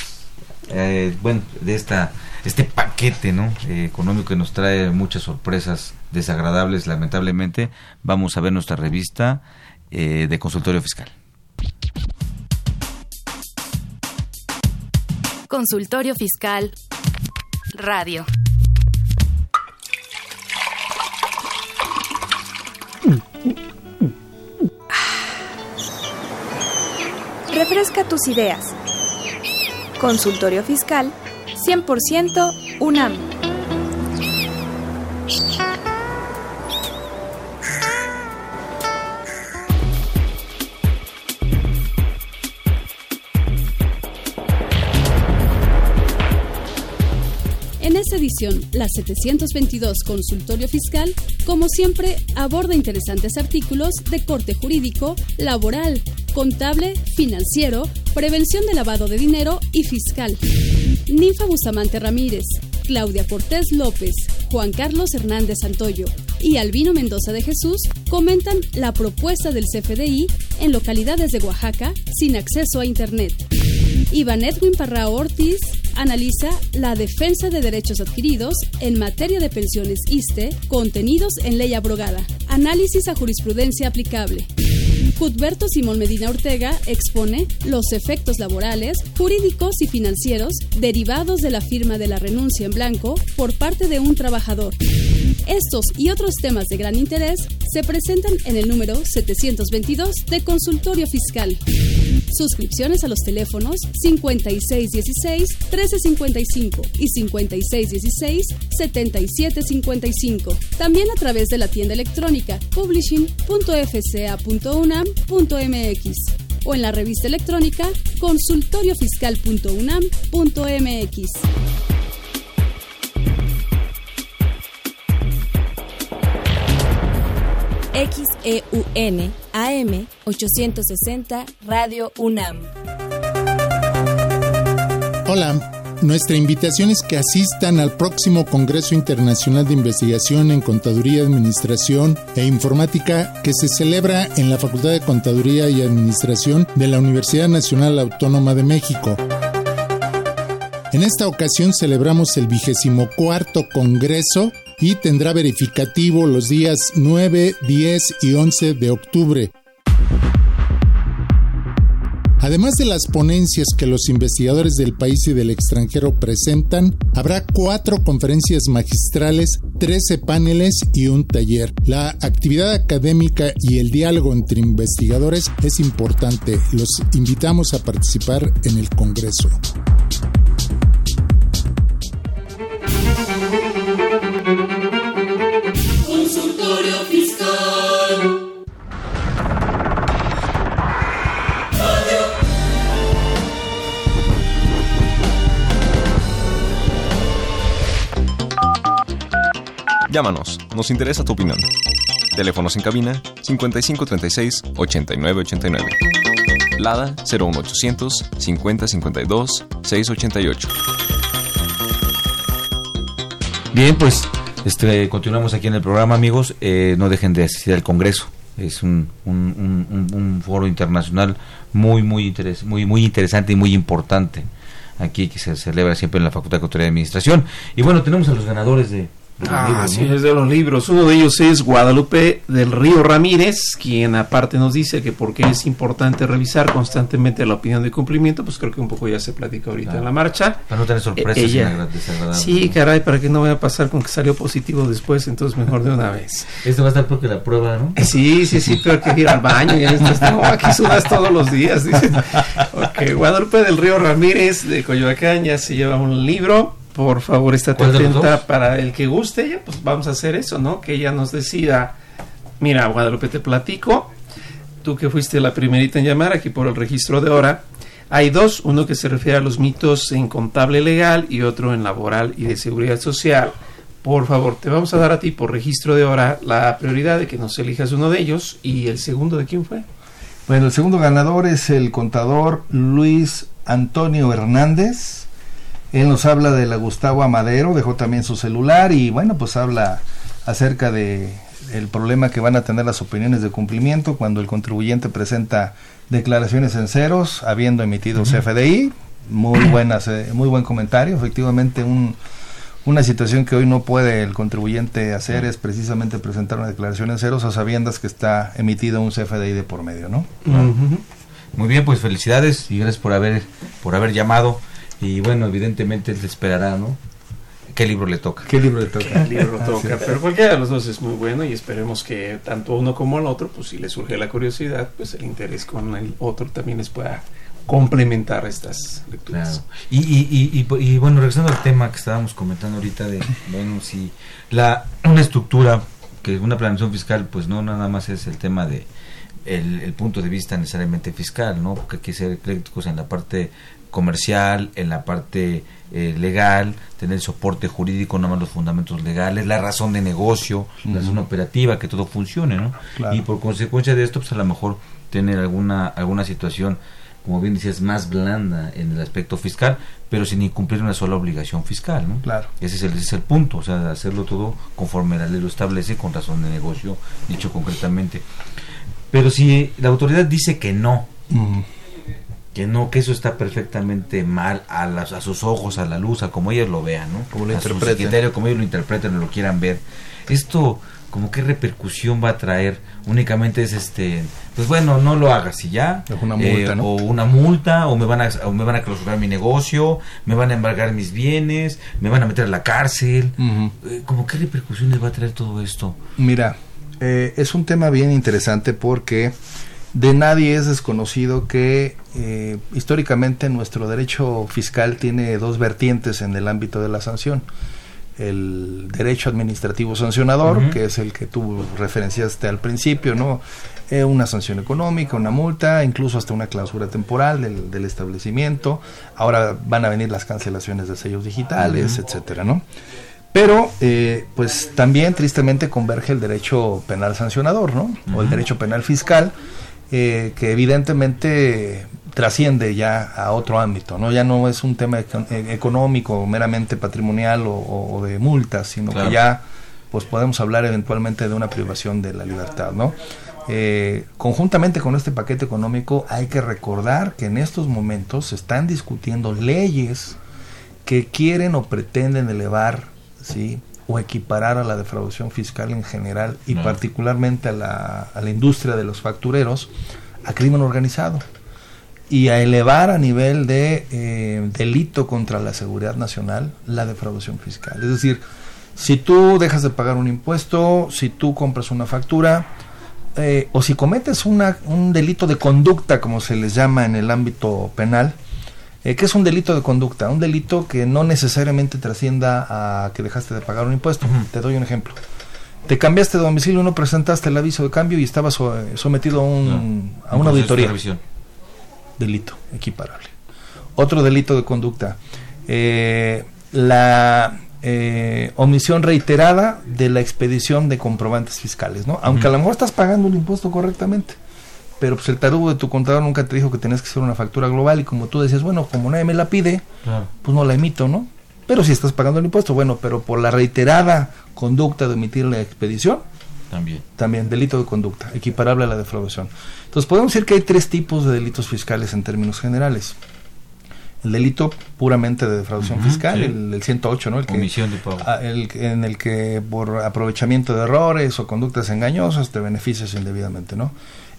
eh, bueno de esta este paquete no Eh, económico que nos trae muchas sorpresas desagradables lamentablemente vamos a ver nuestra revista eh, de consultorio fiscal Consultorio Fiscal Radio. Refresca tus ideas. Consultorio Fiscal 100% UNAM. Esta edición, la 722 Consultorio Fiscal, como siempre, aborda interesantes artículos de corte jurídico, laboral, contable, financiero, prevención de lavado de dinero y fiscal. Ninfa Bustamante Ramírez, Claudia Cortés López, Juan Carlos Hernández Santoyo y Albino Mendoza de Jesús comentan la propuesta del CFDI en localidades de Oaxaca sin acceso a Internet. Iván Edwin Parrao Ortiz analiza la defensa de derechos adquiridos en materia de pensiones ISTE contenidos en ley abrogada. Análisis a jurisprudencia aplicable. Cudberto Simón Medina Ortega expone los efectos laborales, jurídicos y financieros derivados de la firma de la renuncia en blanco por parte de un trabajador. Estos y otros temas de gran interés se presentan en el número 722 de Consultorio Fiscal. Suscripciones a los teléfonos 5616-1355 y 5616-7755. También a través de la tienda electrónica publishing.fca.unam.mx o en la revista electrónica consultoriofiscal.unam.mx. XEUN AM 860 Radio UNAM. Hola, nuestra invitación es que asistan al próximo Congreso Internacional de Investigación en Contaduría, Administración e Informática que se celebra en la Facultad de Contaduría y Administración de la Universidad Nacional Autónoma de México. En esta ocasión celebramos el vigésimo cuarto Congreso y tendrá verificativo los días 9, 10 y 11 de octubre. Además de las ponencias que los investigadores del país y del extranjero presentan, habrá cuatro conferencias magistrales, 13 paneles y un taller. La actividad académica y el diálogo entre investigadores es importante. Los invitamos a participar en el Congreso. Llámanos, nos interesa tu opinión. Teléfonos en cabina 5536 8989. Lada 01800 5052 688. Bien, pues este, continuamos aquí en el programa, amigos. Eh, no dejen de asistir al Congreso. Es un, un, un, foro internacional muy, muy, interes muy, muy interesante y muy importante aquí que se celebra siempre en la Facultad de Contaduría de Administración. Y bueno, tenemos a los ganadores de, Ah, sí, es de los libros. Uno de ellos es Guadalupe del Río Ramírez, quien aparte nos dice que porque es importante revisar constantemente la opinión de cumplimiento, pues creo que un poco ya se platica ahorita en la marcha. Para no tener sorpresas Eh, ella- Sí, caray, para que no vaya a pasar con que salió positivo después, entonces mejor de una vez. [laughs] Esto va a estar porque la prueba, ¿no? Sí, sí, sí, pero hay que ir al baño. Y estás, no, aquí sudas todos los días. Dice. Ok, Guadalupe del Río Ramírez de Coyoacán ya se lleva un libro. Por favor, estate ¿Cuál de los atenta para el que guste. ella, Pues vamos a hacer eso, ¿no? Que ella nos decida. Mira, Guadalupe, te platico. Tú que fuiste la primerita en llamar aquí por el registro de hora. Hay dos, uno que se refiere a los mitos en contable legal y otro en laboral y de seguridad social. Por favor, te vamos a dar a ti por registro de hora la prioridad de que nos elijas uno de ellos y el segundo de quién fue. Bueno, el segundo ganador es el contador Luis Antonio Hernández. Él nos habla de la Gustavo Amadero, dejó también su celular y bueno, pues habla acerca de el problema que van a tener las opiniones de cumplimiento cuando el contribuyente presenta declaraciones en ceros, habiendo emitido CFDI. Muy [clears throat] buenas, eh, muy buen comentario. Efectivamente, un, una situación que hoy no puede el contribuyente hacer es precisamente presentar una declaración en ceros a sabiendas que está emitido un CFDI de por medio, ¿no? Muy bien, pues felicidades y gracias por haber por haber llamado y bueno, evidentemente él se esperará, ¿no? ¿Qué libro le toca? ¿Qué libro le toca? El libro Así toca, pero cualquiera de los dos es muy bueno y esperemos que tanto uno como el otro, pues si les surge la curiosidad, pues el interés con el otro también les pueda complementar estas lecturas. Claro. Y, y, y, y, y, bueno, regresando al tema que estábamos comentando ahorita de, bueno, si la una estructura, que una planeación fiscal, pues no nada más es el tema de el, el punto de vista necesariamente fiscal, ¿no? Porque hay que ser eclécticos en la parte comercial, en la parte eh, legal, tener soporte jurídico, no más los fundamentos legales, la razón de negocio, la razón operativa, que todo funcione, ¿no? Claro. Y por consecuencia de esto, pues a lo mejor tener alguna alguna situación, como bien decías, más blanda en el aspecto fiscal, pero sin incumplir una sola obligación fiscal, ¿no? Claro. Ese es el, ese es el punto, o sea, hacerlo todo conforme la ley lo establece, con razón de negocio, dicho concretamente. Pero si la autoridad dice que no, que no, que eso está perfectamente mal a, las, a sus ojos, a la luz, a como ellos lo vean, ¿no? Como lo a su criterio, como ellos lo interpreten o lo quieran ver. Esto, como qué repercusión va a traer, únicamente es este, pues bueno, no lo hagas y ya. Es una multa, Eh, ¿no? O una multa, o me van a, o me van a clausurar mi negocio, me van a embargar mis bienes, me van a meter a la cárcel. Eh, como qué repercusiones va a traer todo esto. Mira, eh, es un tema bien interesante porque de nadie es desconocido que eh, históricamente nuestro derecho fiscal tiene dos vertientes en el ámbito de la sanción. El derecho administrativo sancionador, que es el que tú referenciaste al principio, ¿no? Eh, una sanción económica, una multa, incluso hasta una clausura temporal del, del establecimiento. Ahora van a venir las cancelaciones de sellos digitales, etcétera, ¿no? Pero, eh, pues también tristemente converge el derecho penal sancionador, ¿no? O el derecho penal fiscal, eh, que evidentemente trasciende ya a otro ámbito, ¿no? Ya no es un tema e- económico, meramente patrimonial o, o de multas, sino que ya pues podemos hablar eventualmente de una privación de la libertad, ¿no? Eh, conjuntamente con este paquete económico hay que recordar que en estos momentos se están discutiendo leyes que quieren o pretenden elevar, ¿sí? O equiparar a la defraudación fiscal en general y particularmente a la, a la industria de los factureros a crimen organizado y a elevar a nivel de eh, delito contra la seguridad nacional la defraudación fiscal. Es decir, si tú dejas de pagar un impuesto, si tú compras una factura, eh, o si cometes una, un delito de conducta, como se les llama en el ámbito penal, eh, que es un delito de conducta, un delito que no necesariamente trascienda a que dejaste de pagar un impuesto. Te doy un ejemplo. Te cambiaste de domicilio, no presentaste el aviso de cambio y estabas sometido a, un, a una auditoría. Delito equiparable. Otro delito de conducta. Eh, la eh, omisión reiterada de la expedición de comprobantes fiscales, ¿no? Aunque a lo mejor estás pagando un impuesto correctamente, pero pues el tarugo de tu contador nunca te dijo que tenías que hacer una factura global y como tú decías, bueno, como nadie me la pide, pues no la emito, ¿no? Pero si estás pagando el impuesto, bueno, pero por la reiterada conducta de emitir la expedición, también. También, delito de conducta, equiparable a la defraudación. Entonces podemos decir que hay tres tipos de delitos fiscales en términos generales el delito puramente de defraudación fiscal, el, 108, ¿no? El que, de pago. El, en el que por aprovechamiento de errores o conductas engañosas te beneficias indebidamente, ¿no?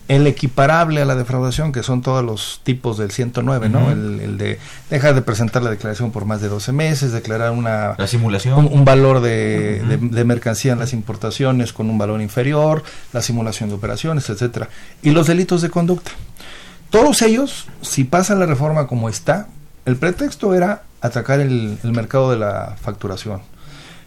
El equiparable a la defraudación, que son todos los tipos del 109, ¿no? El, de dejar de presentar la declaración por más de 12 meses, declarar una... La simulación. Un, valor de, de, mercancía en las importaciones con un valor inferior, la simulación de operaciones, etcétera. Y los delitos de conducta. Todos ellos, si pasa la reforma como está, el pretexto era atacar el, mercado de la facturación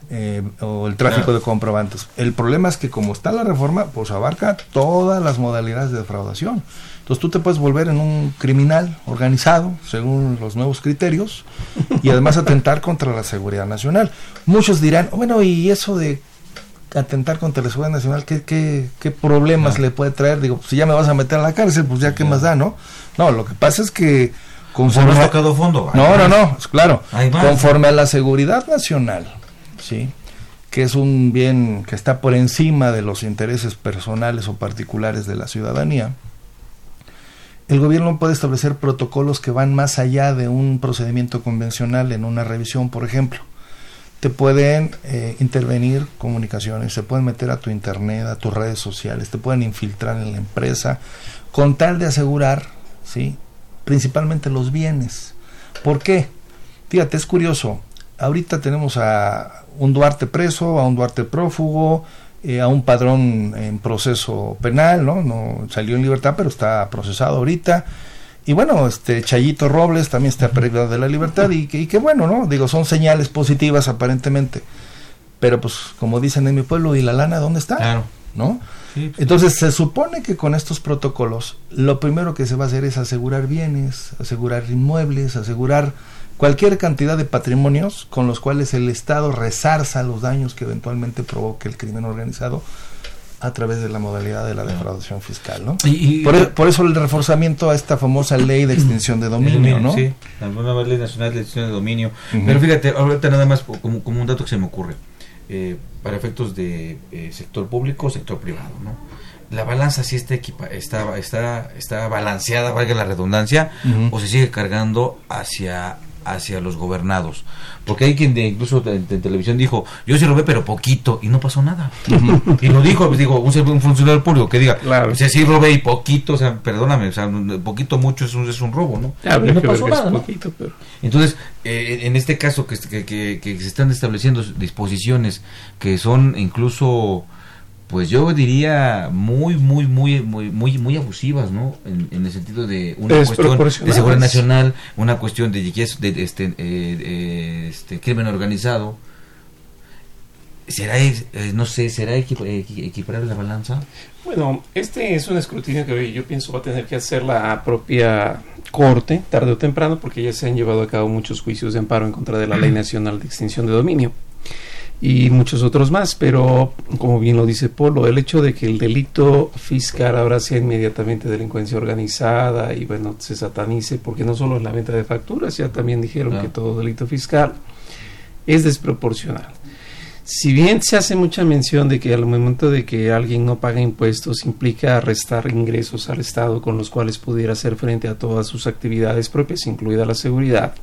eh, o el tráfico de comprobantes. El problema es que como está la reforma, pues abarca todas las modalidades de defraudación. Entonces tú te puedes volver en un criminal organizado según los nuevos criterios y además atentar contra la seguridad nacional. Muchos dirán, bueno, ¿y eso de atentar contra la seguridad nacional, ¿qué, qué, qué problemas le puede traer? Digo, si ya me vas a meter a la cárcel, pues ya qué más da, ¿no? No, lo que pasa es que Conforme no tocado fondo. no, no, no, claro. Conforme a la seguridad nacional, que es un bien que está por encima de los intereses personales o particulares de la ciudadanía, el gobierno puede establecer protocolos que van más allá de un procedimiento convencional en una revisión, por ejemplo. Te pueden eh, intervenir comunicaciones, se pueden meter a tu internet, a tus redes sociales, te pueden infiltrar en la empresa, con tal de asegurar, ¿sí? principalmente los bienes. ¿Por qué? Fíjate, es curioso. Ahorita tenemos a un Duarte preso, a un Duarte prófugo, eh, a un padrón en proceso penal, ¿no? No salió en libertad, pero está procesado ahorita. Y bueno, este Chayito Robles también está perdido de la libertad y que, y que bueno, ¿no? Digo, son señales positivas aparentemente. Pero pues como dicen en mi pueblo, ¿y la lana dónde está? Claro. ¿No? Pues. Entonces se supone que con estos protocolos lo primero que se va a hacer es asegurar bienes, asegurar inmuebles, asegurar cualquier cantidad de patrimonios con los cuales el Estado resarza los daños que eventualmente provoque el crimen organizado a través de la modalidad de la defraudación fiscal, ¿no? Y, por, eso el reforzamiento a esta famosa ley de extinción de [clears throat] dominio, ¿no? Sí, la nueva ley nacional de extinción de dominio. Pero fíjate, ahorita nada más como, como un dato que se me ocurre. Eh, para efectos de eh, sector público sector privado no la balanza sí está equipa está está está balanceada valga la redundancia o se sigue cargando hacia hacia los gobernados. Porque hay quien de, incluso en, televisión dijo, yo sí robé pero poquito y no pasó nada. [laughs] y lo dijo, pues, digo, un, funcionario público que diga, claro. si sí robé y poquito, o sea, perdóname, o sea, poquito mucho es un, es un robo, ¿no? y no pasó nada, Entonces, eh, en este caso que, que, que se están estableciendo disposiciones que son incluso pues yo diría muy muy muy muy muy muy abusivas no en, el sentido de una cuestión de seguridad nacional una cuestión de, de este eh, este crimen organizado. Será eh, no sé será equiparable la balanza bueno este es un escrutinio que yo pienso va a tener que hacer la propia corte tarde o temprano porque ya se han llevado a cabo muchos juicios de amparo en contra de la ley nacional de extinción de dominio y muchos otros más, pero como bien lo dice Polo, el hecho de que el delito fiscal ahora sea inmediatamente delincuencia organizada y bueno, se satanice, porque no solo es la venta de facturas, ya también dijeron que todo delito fiscal es desproporcional. Si bien se hace mucha mención de que al momento de que alguien no paga impuestos implica restar ingresos al Estado con los cuales pudiera hacer frente a todas sus actividades propias, incluida la seguridad,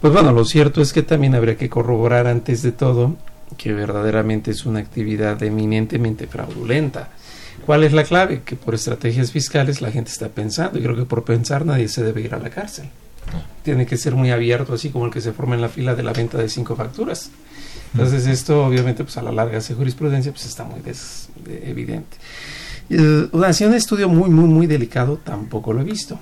pues bueno, lo cierto es que también habría que corroborar antes de todo que verdaderamente es una actividad eminentemente fraudulenta. ¿Cuál es la clave? Que por estrategias fiscales la gente está pensando y creo que por pensar nadie se debe ir a la cárcel. Tiene que ser muy abierto, así como el que se forma en la fila de la venta de cinco facturas. Entonces esto obviamente pues a la larga hace jurisprudencia pues está muy evidente. Uh, un estudio muy muy muy delicado tampoco lo he visto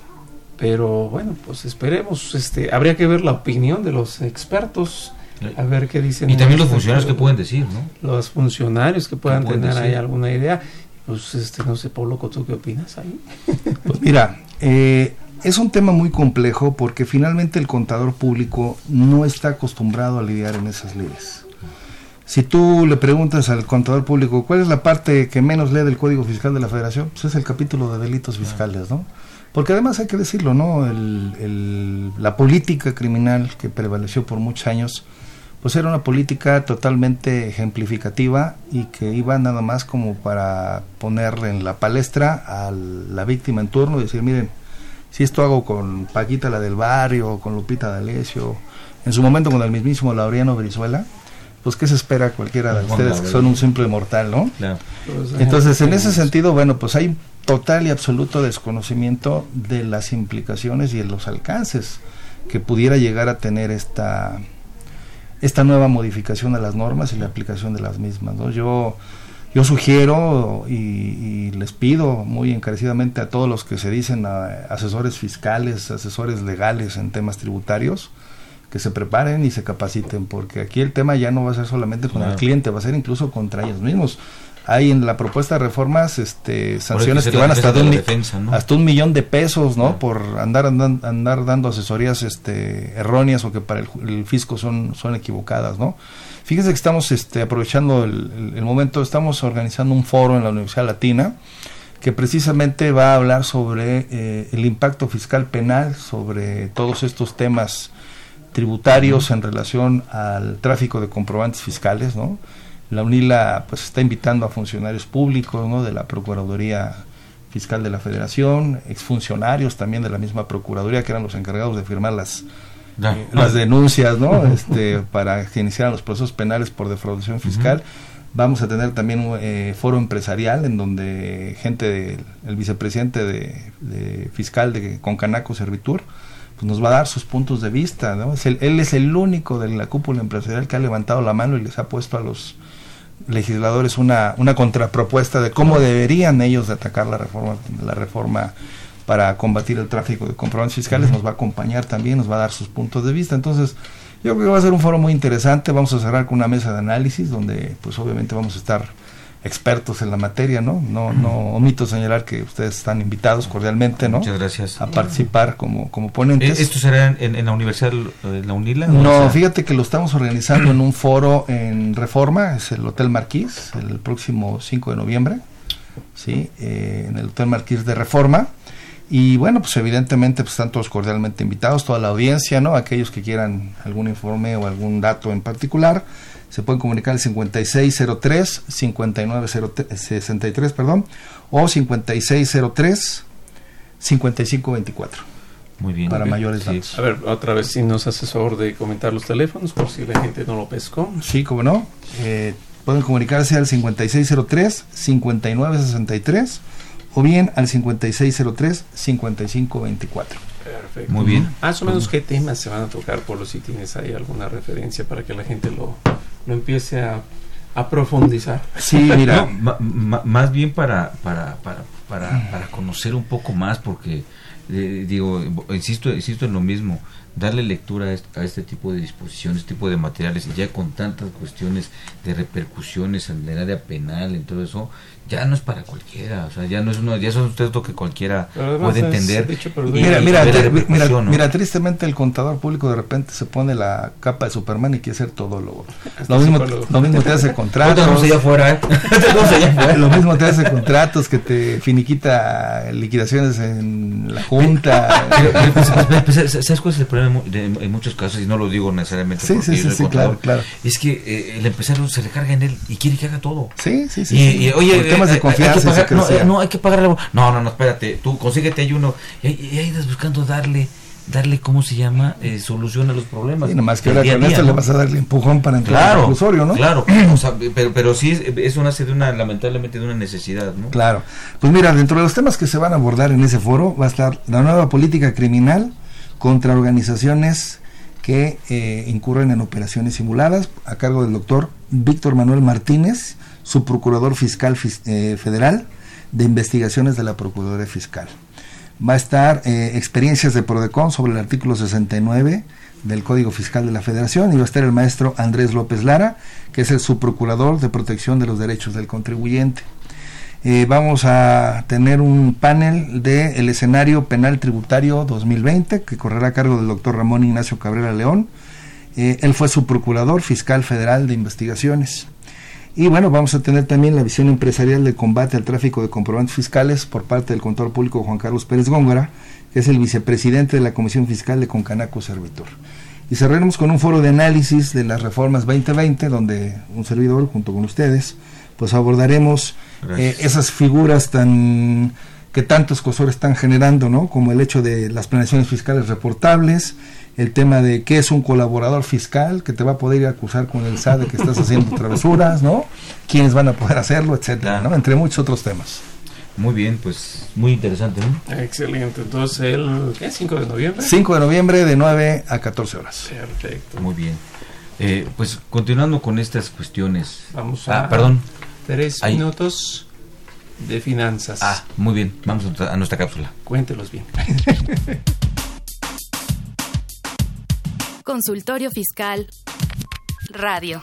pero bueno, pues esperemos. Este, habría que ver la opinión de los expertos, a ver qué dicen. Y también los funcionarios que pueden decir, ¿no? Los funcionarios que puedan tener ahí alguna idea. Pues, este, no sé, Pablo, ¿tú qué opinas ahí? [laughs] Pues mira, eh, es un tema muy complejo porque finalmente el contador público no está acostumbrado a lidiar en esas leyes. Si tú le preguntas al contador público cuál es la parte que menos lee del Código Fiscal de la Federación, pues es el capítulo de delitos fiscales, ¿no? Porque además hay que decirlo, ¿no? El, la política criminal que prevaleció por muchos años, pues era una política totalmente ejemplificativa y que iba nada más como para ponerle en la palestra a la víctima en turno y decir, miren, si esto hago con Paquita la del barrio, con Lupita D'Alessio, en su momento con el mismísimo Laureano Brizuela, pues qué se espera cualquiera de ustedes que son un simple mortal, ¿no? Entonces, en ese sentido, bueno, pues hay total y absoluto desconocimiento de las implicaciones y de los alcances que pudiera llegar a tener esta esta nueva modificación a las normas y la aplicación de las mismas. ¿no? Yo, yo sugiero y, les pido muy encarecidamente a todos los que se dicen asesores fiscales, asesores legales en temas tributarios, que se preparen y se capaciten, porque aquí el tema ya no va a ser solamente con el cliente, va a ser incluso contra ellos mismos hay en la propuesta de reformas este, sanciones que van hasta, un, hasta un millón de pesos, ¿no? Por andar, andar, dando asesorías este, erróneas o que para el, fisco son, son equivocadas, ¿no? Fíjense que estamos este, aprovechando el, momento, estamos organizando un foro en la Universidad Latina que precisamente va a hablar sobre eh, el impacto fiscal penal, sobre todos estos temas tributarios en relación al tráfico de comprobantes fiscales, ¿no? La UNILA pues está invitando a funcionarios públicos ¿no? de la Procuraduría Fiscal de la Federación, exfuncionarios también de la misma Procuraduría que eran los encargados de firmar las, eh, las denuncias ¿no? [laughs] este, para que iniciaran los procesos penales por defraudación fiscal. Vamos a tener también un eh, foro empresarial en donde gente del el vicepresidente de, fiscal de Concanaco Servitur pues nos va a dar sus puntos de vista. ¿no? Es él es el único de la cúpula empresarial que ha levantado la mano y les ha puesto a los legisladores una, una contrapropuesta de cómo deberían ellos atacar la reforma, la reforma para combatir el tráfico de comprobantes fiscales, nos va a acompañar también, nos va a dar sus puntos de vista. Entonces, yo creo que va a ser un foro muy interesante, vamos a cerrar con una mesa de análisis donde pues obviamente vamos a estar expertos en la materia, ¿no? No, no omito señalar que ustedes están invitados cordialmente, ¿no? Muchas gracias. A participar como, como ponentes. ¿E-, ¿Esto será en, la Universidad de la UNILA? No, fíjate que lo estamos organizando en un foro en Reforma, es el Hotel Marquís, el próximo 5 de noviembre, ¿sí? Eh, en el Hotel Marquís de Reforma. Y bueno, pues evidentemente pues, están todos cordialmente invitados, toda la audiencia, ¿no? Aquellos que quieran algún informe o algún dato en particular se pueden comunicar al 5603 5963 perdón o 5603 5524 muy bien para mayores datos. A ver otra vez si nos hace favor de comentar los teléfonos por si la gente no lo pescó. Sí como no. Eh, pueden comunicarse al 5603 5963 o bien al 5603 5524 Perfecto. Muy bien. Más o menos qué temas se van a tocar, por lo si tienes ahí alguna referencia para que la gente lo, lo empiece a, a profundizar. Sí, mira, más bien para, para, para, para, para, conocer un poco más, porque eh, digo, insisto, insisto en lo mismo, darle lectura a este, tipo de disposiciones, este tipo de materiales, y ya con tantas cuestiones de repercusiones en el área penal, en todo eso, ya no es para cualquiera, o sea, ya no es uno, ya es un texto que cualquiera puede entender. mira, mira, mira, mira, tristemente el contador público de repente se pone la capa de Superman y quiere ser todólogo. Lo mismo, lo mismo te hace contratos. allá afuera, ¿eh? [laughs] lo mismo te hace contratos que te finiquita liquidaciones en la junta. Pues, pues, pues, ¿Sabes cuál es el problema en muchos casos? Y no lo digo necesariamente sí, sí, sí, claro, claro. Es que eh, el empresario se recarga en él y quiere que haga todo. Sí, sí, sí. Y, oye, de eh, confianza. Hay no, eh, no, hay que pagarle. No, no, no, espérate. Tú consíguete hay uno. Y, ahí estás buscando darle darle, ¿cómo se llama? Eh, solución a los problemas. Y nomás que ahora con esto le vas a darle empujón para entrar claro, al reclusorio, ¿no? Claro, [clears throat] pero, pero sí, eso nace de una, lamentablemente, de una necesidad, ¿no? Claro. Pues mira, dentro de los temas que se van a abordar en ese foro va a estar la nueva política criminal contra organizaciones que eh, incurren en operaciones simuladas, a cargo del doctor Víctor Manuel Martínez, su procurador fiscal eh, federal de investigaciones de la Procuraduría Fiscal. Va a estar eh, experiencias de Prodecon sobre el artículo 69 del Código Fiscal de la Federación y va a estar el maestro Andrés López Lara, que es el subprocurador de protección de los derechos del contribuyente. Eh, vamos a tener un panel del el escenario penal tributario 2020 que correrá a cargo del doctor Ramón Ignacio Cabrera León. él fue subprocurador fiscal federal de investigaciones. Y bueno, vamos a tener también la visión empresarial de combate al tráfico de comprobantes fiscales por parte del contador público Juan Carlos Pérez Góngora, que es el vicepresidente de la Comisión Fiscal de Concanaco Servitor. Y cerraremos con un foro de análisis de las reformas 2020, donde un servidor, junto con ustedes, pues abordaremos eh, esas figuras tan que tantos cosores están generando, ¿no? Como el hecho de las planeaciones fiscales reportables, el tema de qué es un colaborador fiscal que te va a poder ir a acusar con el SAD de que estás haciendo travesuras, ¿no? ¿Quiénes van a poder hacerlo, etcétera, ¿no? Entre muchos otros temas. Muy bien, pues muy interesante, ¿no? Excelente. Entonces, el ¿qué? 5 de noviembre. 5 de noviembre de 9 a 14 horas. Perfecto. Muy bien. Eh, pues continuando con estas cuestiones. Vamos a. Ah, perdón. Tres minutos de finanzas. Ah, muy bien. Vamos a nuestra cápsula. Cuéntelos bien. [laughs] Consultorio Fiscal Radio.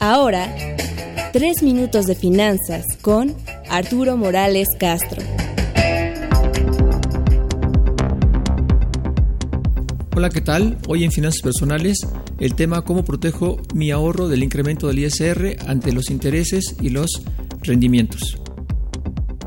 Ahora, tres minutos de finanzas con Arturo Morales Castro. Hola, ¿qué tal? Hoy en Finanzas Personales el tema cómo protejo mi ahorro del incremento del ISR ante los intereses y los rendimientos.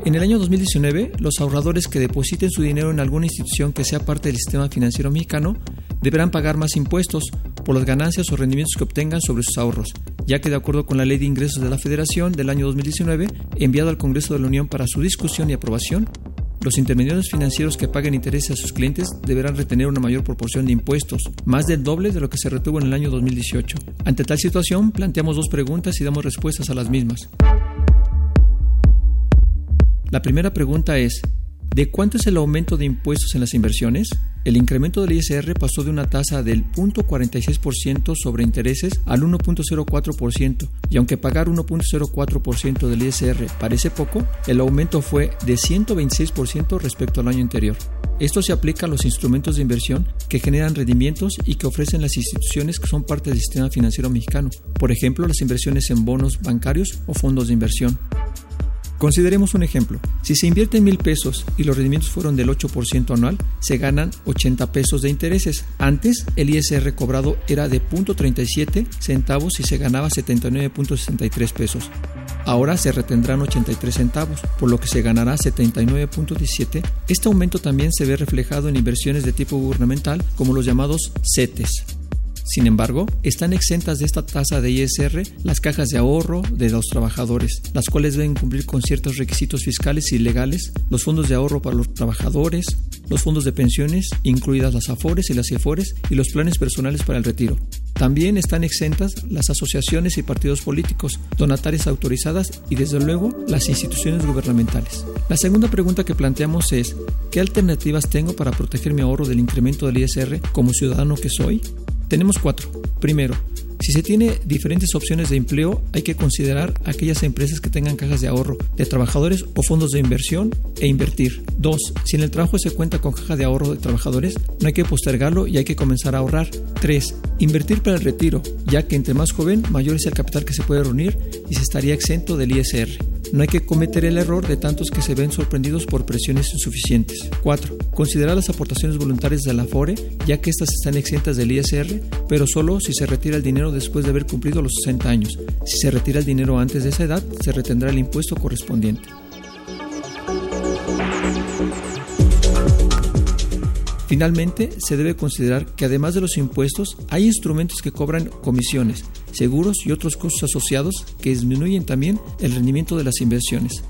En el año 2019, los ahorradores que depositen su dinero en alguna institución que sea parte del sistema financiero mexicano deberán pagar más impuestos por las ganancias o rendimientos que obtengan sobre sus ahorros, ya que de acuerdo con la Ley de Ingresos de la Federación del año 2019, enviado al Congreso de la Unión para su discusión y aprobación, los intermediarios financieros que paguen intereses a sus clientes deberán retener una mayor proporción de impuestos, más del doble de lo que se retuvo en el año 2018. Ante tal situación, planteamos dos preguntas y damos respuestas a las mismas. La primera pregunta es, ¿de cuánto es el aumento de impuestos en las inversiones? El incremento del ISR pasó de una tasa del 0.46% sobre intereses al 1.04% y aunque pagar 1.04% del ISR parece poco, el aumento fue de 126% respecto al año anterior. Esto se aplica a los instrumentos de inversión que generan rendimientos y que ofrecen las instituciones que son parte del sistema financiero mexicano, por ejemplo las inversiones en bonos bancarios o fondos de inversión. Consideremos un ejemplo. Si se invierten mil pesos y los rendimientos fueron del 8% anual, se ganan 80 pesos de intereses. Antes, el ISR cobrado era de 0.37 centavos y se ganaba 79.63 pesos. Ahora se retendrán 83 centavos, por lo que se ganará 79.17. Este aumento también se ve reflejado en inversiones de tipo gubernamental como los llamados CETES. Sin embargo, están exentas de esta tasa de ISR las cajas de ahorro de los trabajadores, las cuales deben cumplir con ciertos requisitos fiscales y legales, los fondos de ahorro para los trabajadores, los fondos de pensiones, incluidas las AFORES y las CIFORES, y los planes personales para el retiro. También están exentas las asociaciones y partidos políticos, donatarias autorizadas y desde luego las instituciones gubernamentales. La segunda pregunta que planteamos es, ¿qué alternativas tengo para proteger mi ahorro del incremento del ISR como ciudadano que soy? Tenemos cuatro. Primero, Si se tiene diferentes opciones de empleo, hay que considerar aquellas empresas que tengan cajas de ahorro de trabajadores o fondos de inversión e invertir. 2. Si en el trabajo se cuenta con caja de ahorro de trabajadores, no hay que postergarlo y hay que comenzar a ahorrar. 3. Invertir para el retiro, ya que entre más joven, mayor es el capital que se puede reunir y se estaría exento del ISR. No hay que cometer el error de tantos que se ven sorprendidos por presiones insuficientes. 4. Considerar las aportaciones voluntarias de la FORE, ya que estas están exentas del ISR, pero solo si se retira el dinero después de haber cumplido los 60 años. Si se retira el dinero antes de esa edad, se retendrá el impuesto correspondiente. Finalmente, se debe considerar que además de los impuestos, hay instrumentos que cobran comisiones, seguros y otros costos asociados que disminuyen también el rendimiento de las inversiones.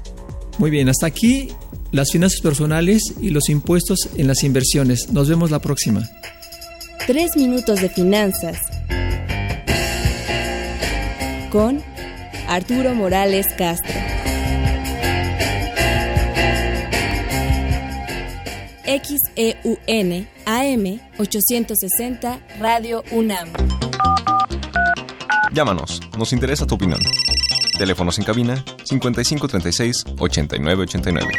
Muy bien, hasta aquí las finanzas personales y los impuestos en las inversiones. Nos vemos la próxima. Tres minutos de finanzas con Arturo Morales Castro. XEUN AM 860 Radio UNAM. Llámanos, nos interesa tu opinión. Teléfonos en cabina 5536 8989.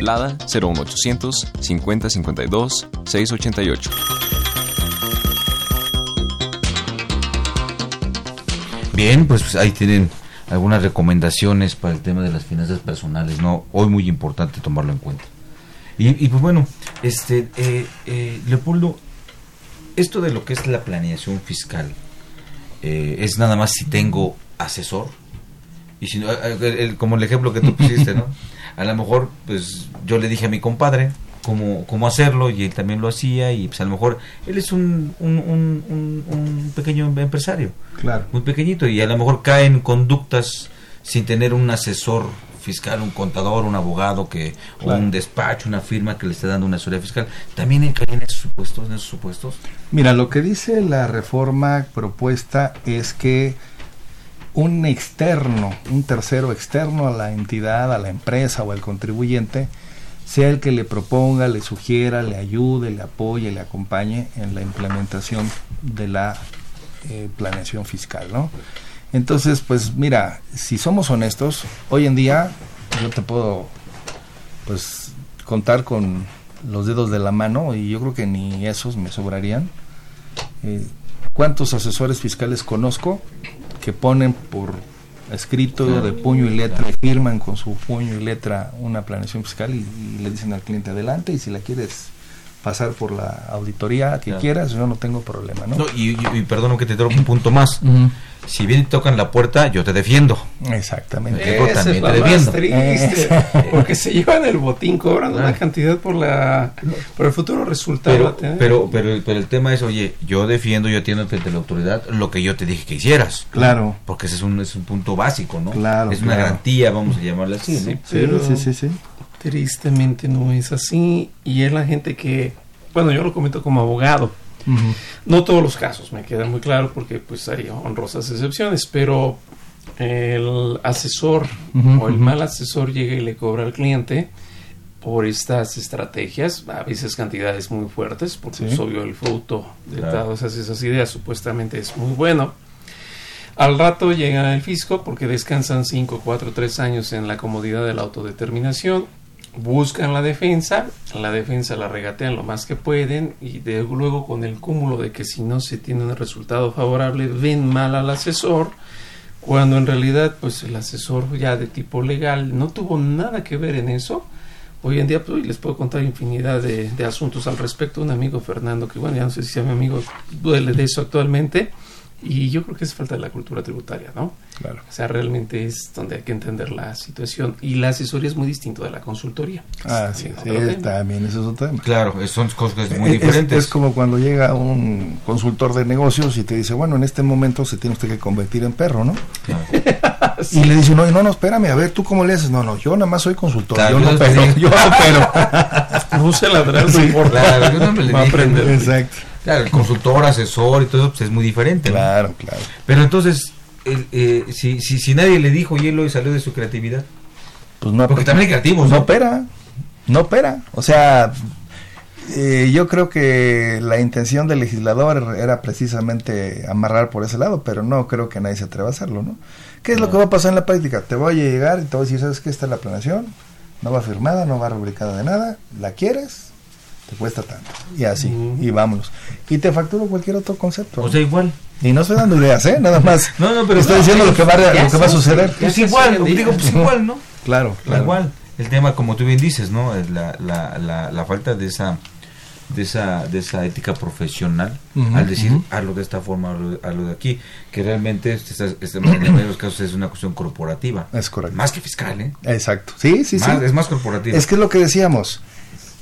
Lada 01800 5052 688. Bien, pues ahí tienen algunas recomendaciones para el tema de las finanzas personales, ¿no? Hoy muy importante tomarlo en cuenta. Y, pues bueno, este, eh, eh, Leopoldo, esto de lo que es la planeación fiscal, eh, es nada más si tengo asesor, y si no, como el ejemplo que tú pusiste, ¿no? [laughs] A lo mejor, pues yo le dije a mi compadre cómo, cómo hacerlo y él también lo hacía y pues a lo mejor él es un, un, un, un pequeño empresario, claro. muy pequeñito y a lo mejor cae en conductas sin tener un asesor fiscal, un contador, un abogado que o un despacho, una firma que le esté dando una asesoría fiscal, también encaen en esos supuestos, en esos supuestos. Mira, lo que dice la reforma propuesta es que un externo, un tercero externo a la entidad, a la empresa o al contribuyente, sea el que le proponga, le sugiera, le ayude, le apoye, le acompañe en la implementación de la eh, planeación fiscal, ¿no? Entonces, pues mira, si somos honestos, hoy en día yo te puedo pues contar con los dedos de la mano y yo creo que ni esos me sobrarían. Eh, ¿Cuántos asesores fiscales conozco que ponen por escrito de puño y letra, firman con su puño y letra una planeación fiscal y, y le dicen al cliente adelante y si la quieres pasar por la auditoría que quieras, yo no tengo problema, ¿no? y, y, perdón que te toque un punto más. Si bien tocan la puerta, yo te defiendo. Exactamente. Yo también te defiendo. Triste, [laughs] porque se llevan el botín, cobran una cantidad por la por el futuro resultado. Pero, pero, pero, pero, el tema es, oye, yo defiendo, yo atiendo frente a la autoridad lo que yo te dije que hicieras. Claro. Porque ese es un, es un punto básico, ¿no? Claro. Es una garantía, vamos a llamarla así, sí, ¿no? Pero, sí, sí, sí. Tristemente no es así y es la gente que, bueno, yo lo comento como abogado. Uh -huh. No todos los casos, me queda muy claro porque pues hay honrosas excepciones, pero el asesor uh -huh, o el mal asesor llega y le cobra al cliente por estas estrategias, a veces cantidades muy fuertes, porque sí. es obvio el fruto de claro. todas esas ideas supuestamente es muy bueno. Al rato llegan al fisco porque descansan 5, 4, 3 años en la comodidad de la autodeterminación buscan la defensa, la defensa la regatean lo más que pueden y de, luego con el cúmulo de que si no se tiene un resultado favorable ven mal al asesor cuando en realidad pues el asesor ya de tipo legal no tuvo nada que ver en eso. Hoy en día pues, les puedo contar infinidad de, asuntos al respecto. Un amigo Fernando que bueno ya no sé si sea mi amigo duele de eso actualmente y yo creo que es falta de la cultura tributaria, ¿no? Claro. O sea, realmente es donde hay que entender la situación. Y la asesoría es muy distinto de la consultoría. Ah, sí, sí también eso es otro tema. Claro, son cosas muy diferentes. Es, es, como cuando llega un consultor de negocios y te dice, bueno, en este momento se tiene usted que convertir en perro, ¿no? Claro. sí. Y le [laughs] dice, no, no, no, espérame, a ver, ¿tú cómo le haces? No, no, yo nada más soy consultor, claro, yo, no pero, yo no pero. [laughs] no se ladrar, sí, claro, yo no me le Va a aprender. Exacto. Claro, el consultor, asesor y todo eso pues es muy diferente. Claro, ¿no? claro. Pero entonces, el, eh, si, si, si nadie le dijo hielo y salió de su creatividad. Pues no, Porque también hay creativos. No, no opera, no opera. O sea, Eh, yo creo que la intención del legislador era precisamente amarrar por ese lado, pero no creo que nadie se atreva a hacerlo, ¿no? ¿Qué es lo que va a pasar en la práctica? Te voy a llegar y te voy a decir, ¿sabes qué? Esta es la planeación, no va firmada, no va rubricada de nada, ¿la quieres? Te cuesta tanto. Y así, y vámonos. Y te facturo cualquier otro concepto. O sea, igual. Y no estoy dando ideas, ¿eh? Nada más. [laughs] No, no, pero estoy no, diciendo lo que va, lo que va a suceder. Pues igual, digo, pues igual, ¿no? Claro, claro. Igual. El tema, como tú bien dices, ¿no? Es La, la, la, la falta de esa de esa de esa ética profesional al decir ujú. hazlo de esta forma hazlo, hazlo de aquí que realmente este, este- en la mayoría de los casos es una cuestión corporativa Es correcto. más que fiscal ¿eh? Exacto. Sí, sí, Más- sí. es más corporativa Es que es lo que decíamos.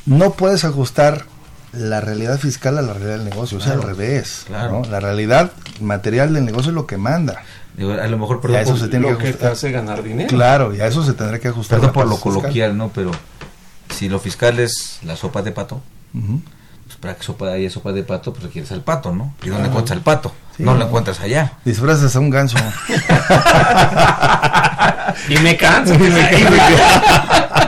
No puedes ajustar la realidad fiscal a la realidad del negocio, o sea, Claro, al revés. claro. ¿no? La realidad material del negocio es lo que manda. Digo, a lo mejor Y a perdón eso por, se tiene lo que que ajustar. te hace ganar dinero. Claro, y a eso se tendrá que ajustar. perdón la por lo fiscal. coloquial no pero si lo fiscal es la sopa de pato pues para que sopa haya sopa de pato pues requieres al pato no y dónde Claro. encuentras al pato Sí, no lo no. encuentras allá Disfrazas a un ganso. [laughs] Y me canso. [laughs] Y me [laughs]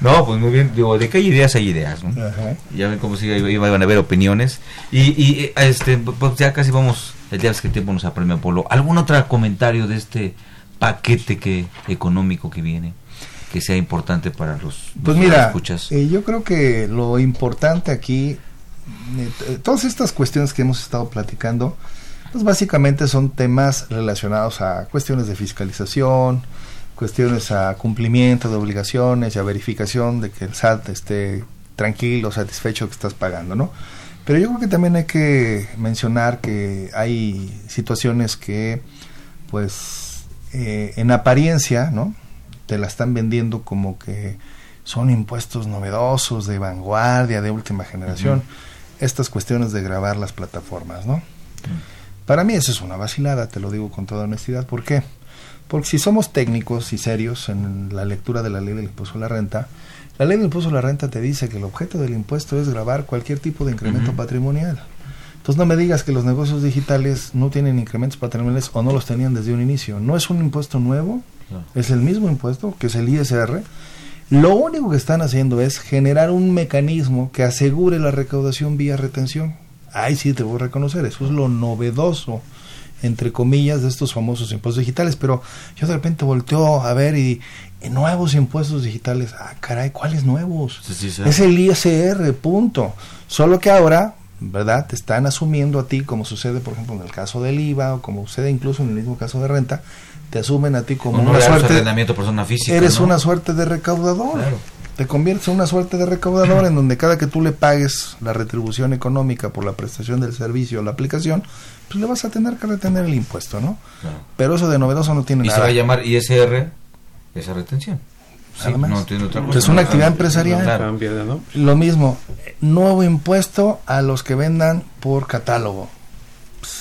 No, pues muy bien. Digo, de que hay ideas, hay ideas. ¿no? Ajá. Ya ven cómo iba- iban a haber opiniones. Y, y eh, este, pues ya casi vamos, el día es que el tiempo nos apremia, Polo. ¿Algún otro comentario de este paquete que económico que viene? Que sea importante para los Pues los mira, escuchas. eh, yo creo que lo importante aquí, eh, todas estas cuestiones que hemos estado platicando, pues básicamente son temas relacionados a cuestiones de fiscalización, cuestiones a cumplimiento de obligaciones y a verificación de que el SAT esté tranquilo, satisfecho que estás pagando, ¿no? Pero yo creo que también hay que mencionar que hay situaciones que, pues, eh, en apariencia, ¿no? Te la están vendiendo como que son impuestos novedosos, de vanguardia, de última generación. Estas cuestiones de grabar las plataformas, ¿no? Para mí eso es una vacilada, te lo digo con toda honestidad. ¿Por qué? Porque si somos técnicos y serios en la lectura de la ley del impuesto a la renta, la ley del impuesto a la renta te dice que el objeto del impuesto es grabar cualquier tipo de incremento patrimonial. Entonces no me digas que los negocios digitales no tienen incrementos patrimoniales o no los tenían desde un inicio. No es un impuesto nuevo, es el mismo impuesto que es el ISR. Lo único que están haciendo es generar un mecanismo que asegure la recaudación vía retención. Ahí sí te voy a reconocer, eso es lo novedoso, entre comillas, de estos famosos impuestos digitales. Pero yo de repente volteo a ver y, y nuevos impuestos digitales. Ah, caray, ¿cuáles nuevos? Sí, sí, sí. Es el ISR, punto. Solo que ahora, ¿verdad? Te están asumiendo a ti, como sucede, por ejemplo, en el caso del IVA o como sucede incluso en el mismo caso de renta, te asumen a ti como Como una un suerte. arrendamiento persona física. Eres ¿no? una suerte de recaudador. Claro. Te conviertes en una suerte de recaudador en donde cada que tú le pagues la retribución económica por la prestación del servicio o la aplicación, pues le vas a tener que retener el impuesto, ¿no? Claro. Pero eso de novedoso no tiene Y se nada. va a llamar ISR esa retención. Nada más. no tiene otra cosa. Pues es una actividad empresarial. Claro. Lo mismo, nuevo impuesto a los que vendan por catálogo.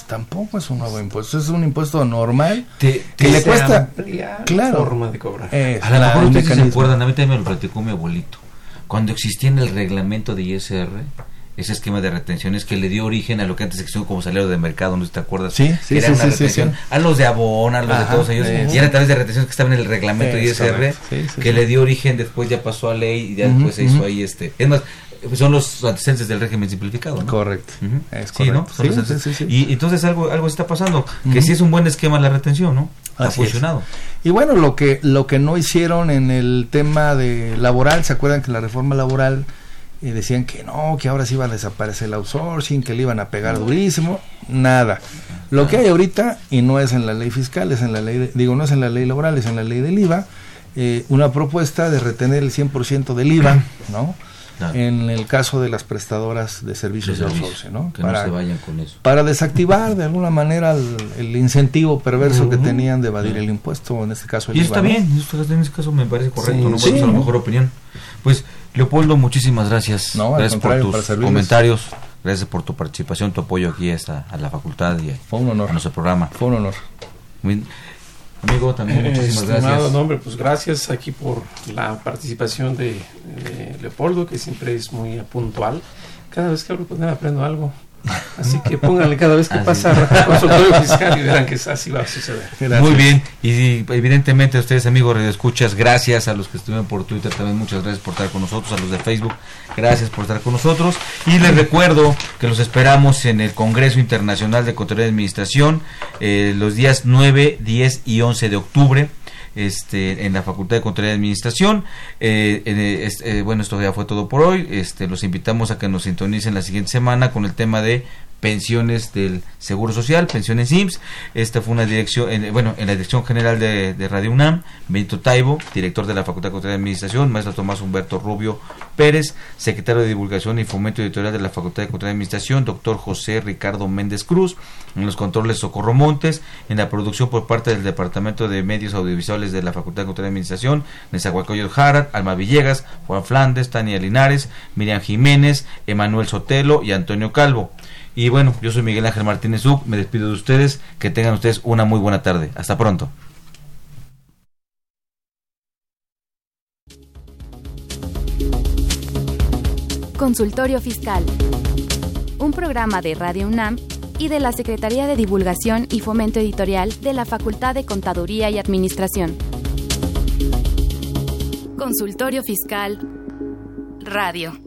Tampoco es un nuevo impuesto, es un impuesto normal Te- que te- le se cuesta. Claro. forma de cobrar. Es A lo la- mejor ustedes se acuerdan, a mí también me lo platicó mi abuelito. Cuando existía en el reglamento de ISR, ese esquema de retenciones que le dio origen a lo que antes existió como salario de mercado, no sé si te acuerdas. Sí, sí, que era sí, una sí, retención sí. a los de Abon, a los Ajá, de todos ellos, y era a través de retenciones que estaban en el reglamento de ISR, correcto. Sí, sí, que sí. le dio origen, después ya pasó a ley y ya después se hizo ahí este. Es más, son los antecedentes del régimen simplificado, ¿no? Correcto. Es Sí, ¿no? correcto. Sí, antecedentes. sí, sí. Y entonces algo, algo está pasando, que Ujú. sí es un buen esquema la retención, ¿no? Ha Así es. funcionado. Y bueno, lo que lo que no hicieron en el tema de laboral, ¿se acuerdan que la reforma laboral eh, decían que no, que ahora sí iba a desaparecer el outsourcing, que le iban a pegar durísimo? Nada. Lo que hay ahorita y no es en la ley fiscal, es en la ley, de- digo, no es en la ley laboral, es en la ley del IVA, eh, una propuesta de retener el 100% del IVA, ¿no? Claro. En el caso de las prestadoras de servicios de, De servicio, outsourcing, ¿no? Que no se vayan con eso. para desactivar de alguna manera el, el incentivo perverso que tenían de evadir el impuesto, en este caso el Y IVA, está ¿no? bien, en ese caso me parece correcto, Sí, no sí, Bueno, a la mejor opinión. Pues, Leopoldo, muchísimas gracias. No, gracias por tus para comentarios, gracias por tu participación, tu apoyo aquí a, esta, a la facultad y a, Fue un honor. a nuestro programa. Fue un honor. Muy- amigo, también muchísimas Estimado gracias. nombre, pues gracias aquí por la participación de, de Leopoldo, que siempre es muy puntual. Cada vez que hablo con él aprendo algo. Así que pónganle cada vez que pasa [laughs] consultorio fiscal y verán que así va a suceder. Muy bien, y evidentemente a ustedes amigos de escuchas, gracias a los que estuvieron por Twitter también, muchas gracias por estar con nosotros, a los de Facebook, gracias por estar con nosotros. Y les recuerdo que los esperamos en el Congreso Internacional de Control de Administración eh, los días 9, 10 y 11 de octubre este, en la Facultad de Contaduría y Administración. Eh, eh, bueno, esto ya fue todo por hoy. Este, los invitamos a que nos sintonicen la siguiente semana con el tema de pensiones del Seguro Social, pensiones IMSS. Esta fue una dirección, bueno, en la Dirección General de, Radio UNAM, Benito Taibo, director de la Facultad de Administración, maestro Tomás Humberto Rubio Pérez, secretario de Divulgación y Fomento Editorial de la Facultad de de Administración, doctor José Ricardo Méndez Cruz, en los controles Socorro Montes, en la producción por parte del Departamento de Medios Audiovisuales de la Facultad de de Administración, Nezahualcóyotl Jara, Alma Villegas, Juan Flandes, Tania Linares, Miriam Jiménez, Emanuel Sotelo y Antonio Calvo. Y bueno, yo soy Miguel Ángel Martínez Uc, me despido de ustedes, que tengan ustedes una muy buena tarde. Hasta pronto. Consultorio Fiscal. Un programa de Radio UNAM y de la Secretaría de Divulgación y Fomento Editorial de la Facultad de Contaduría y Administración. Consultorio Fiscal Radio.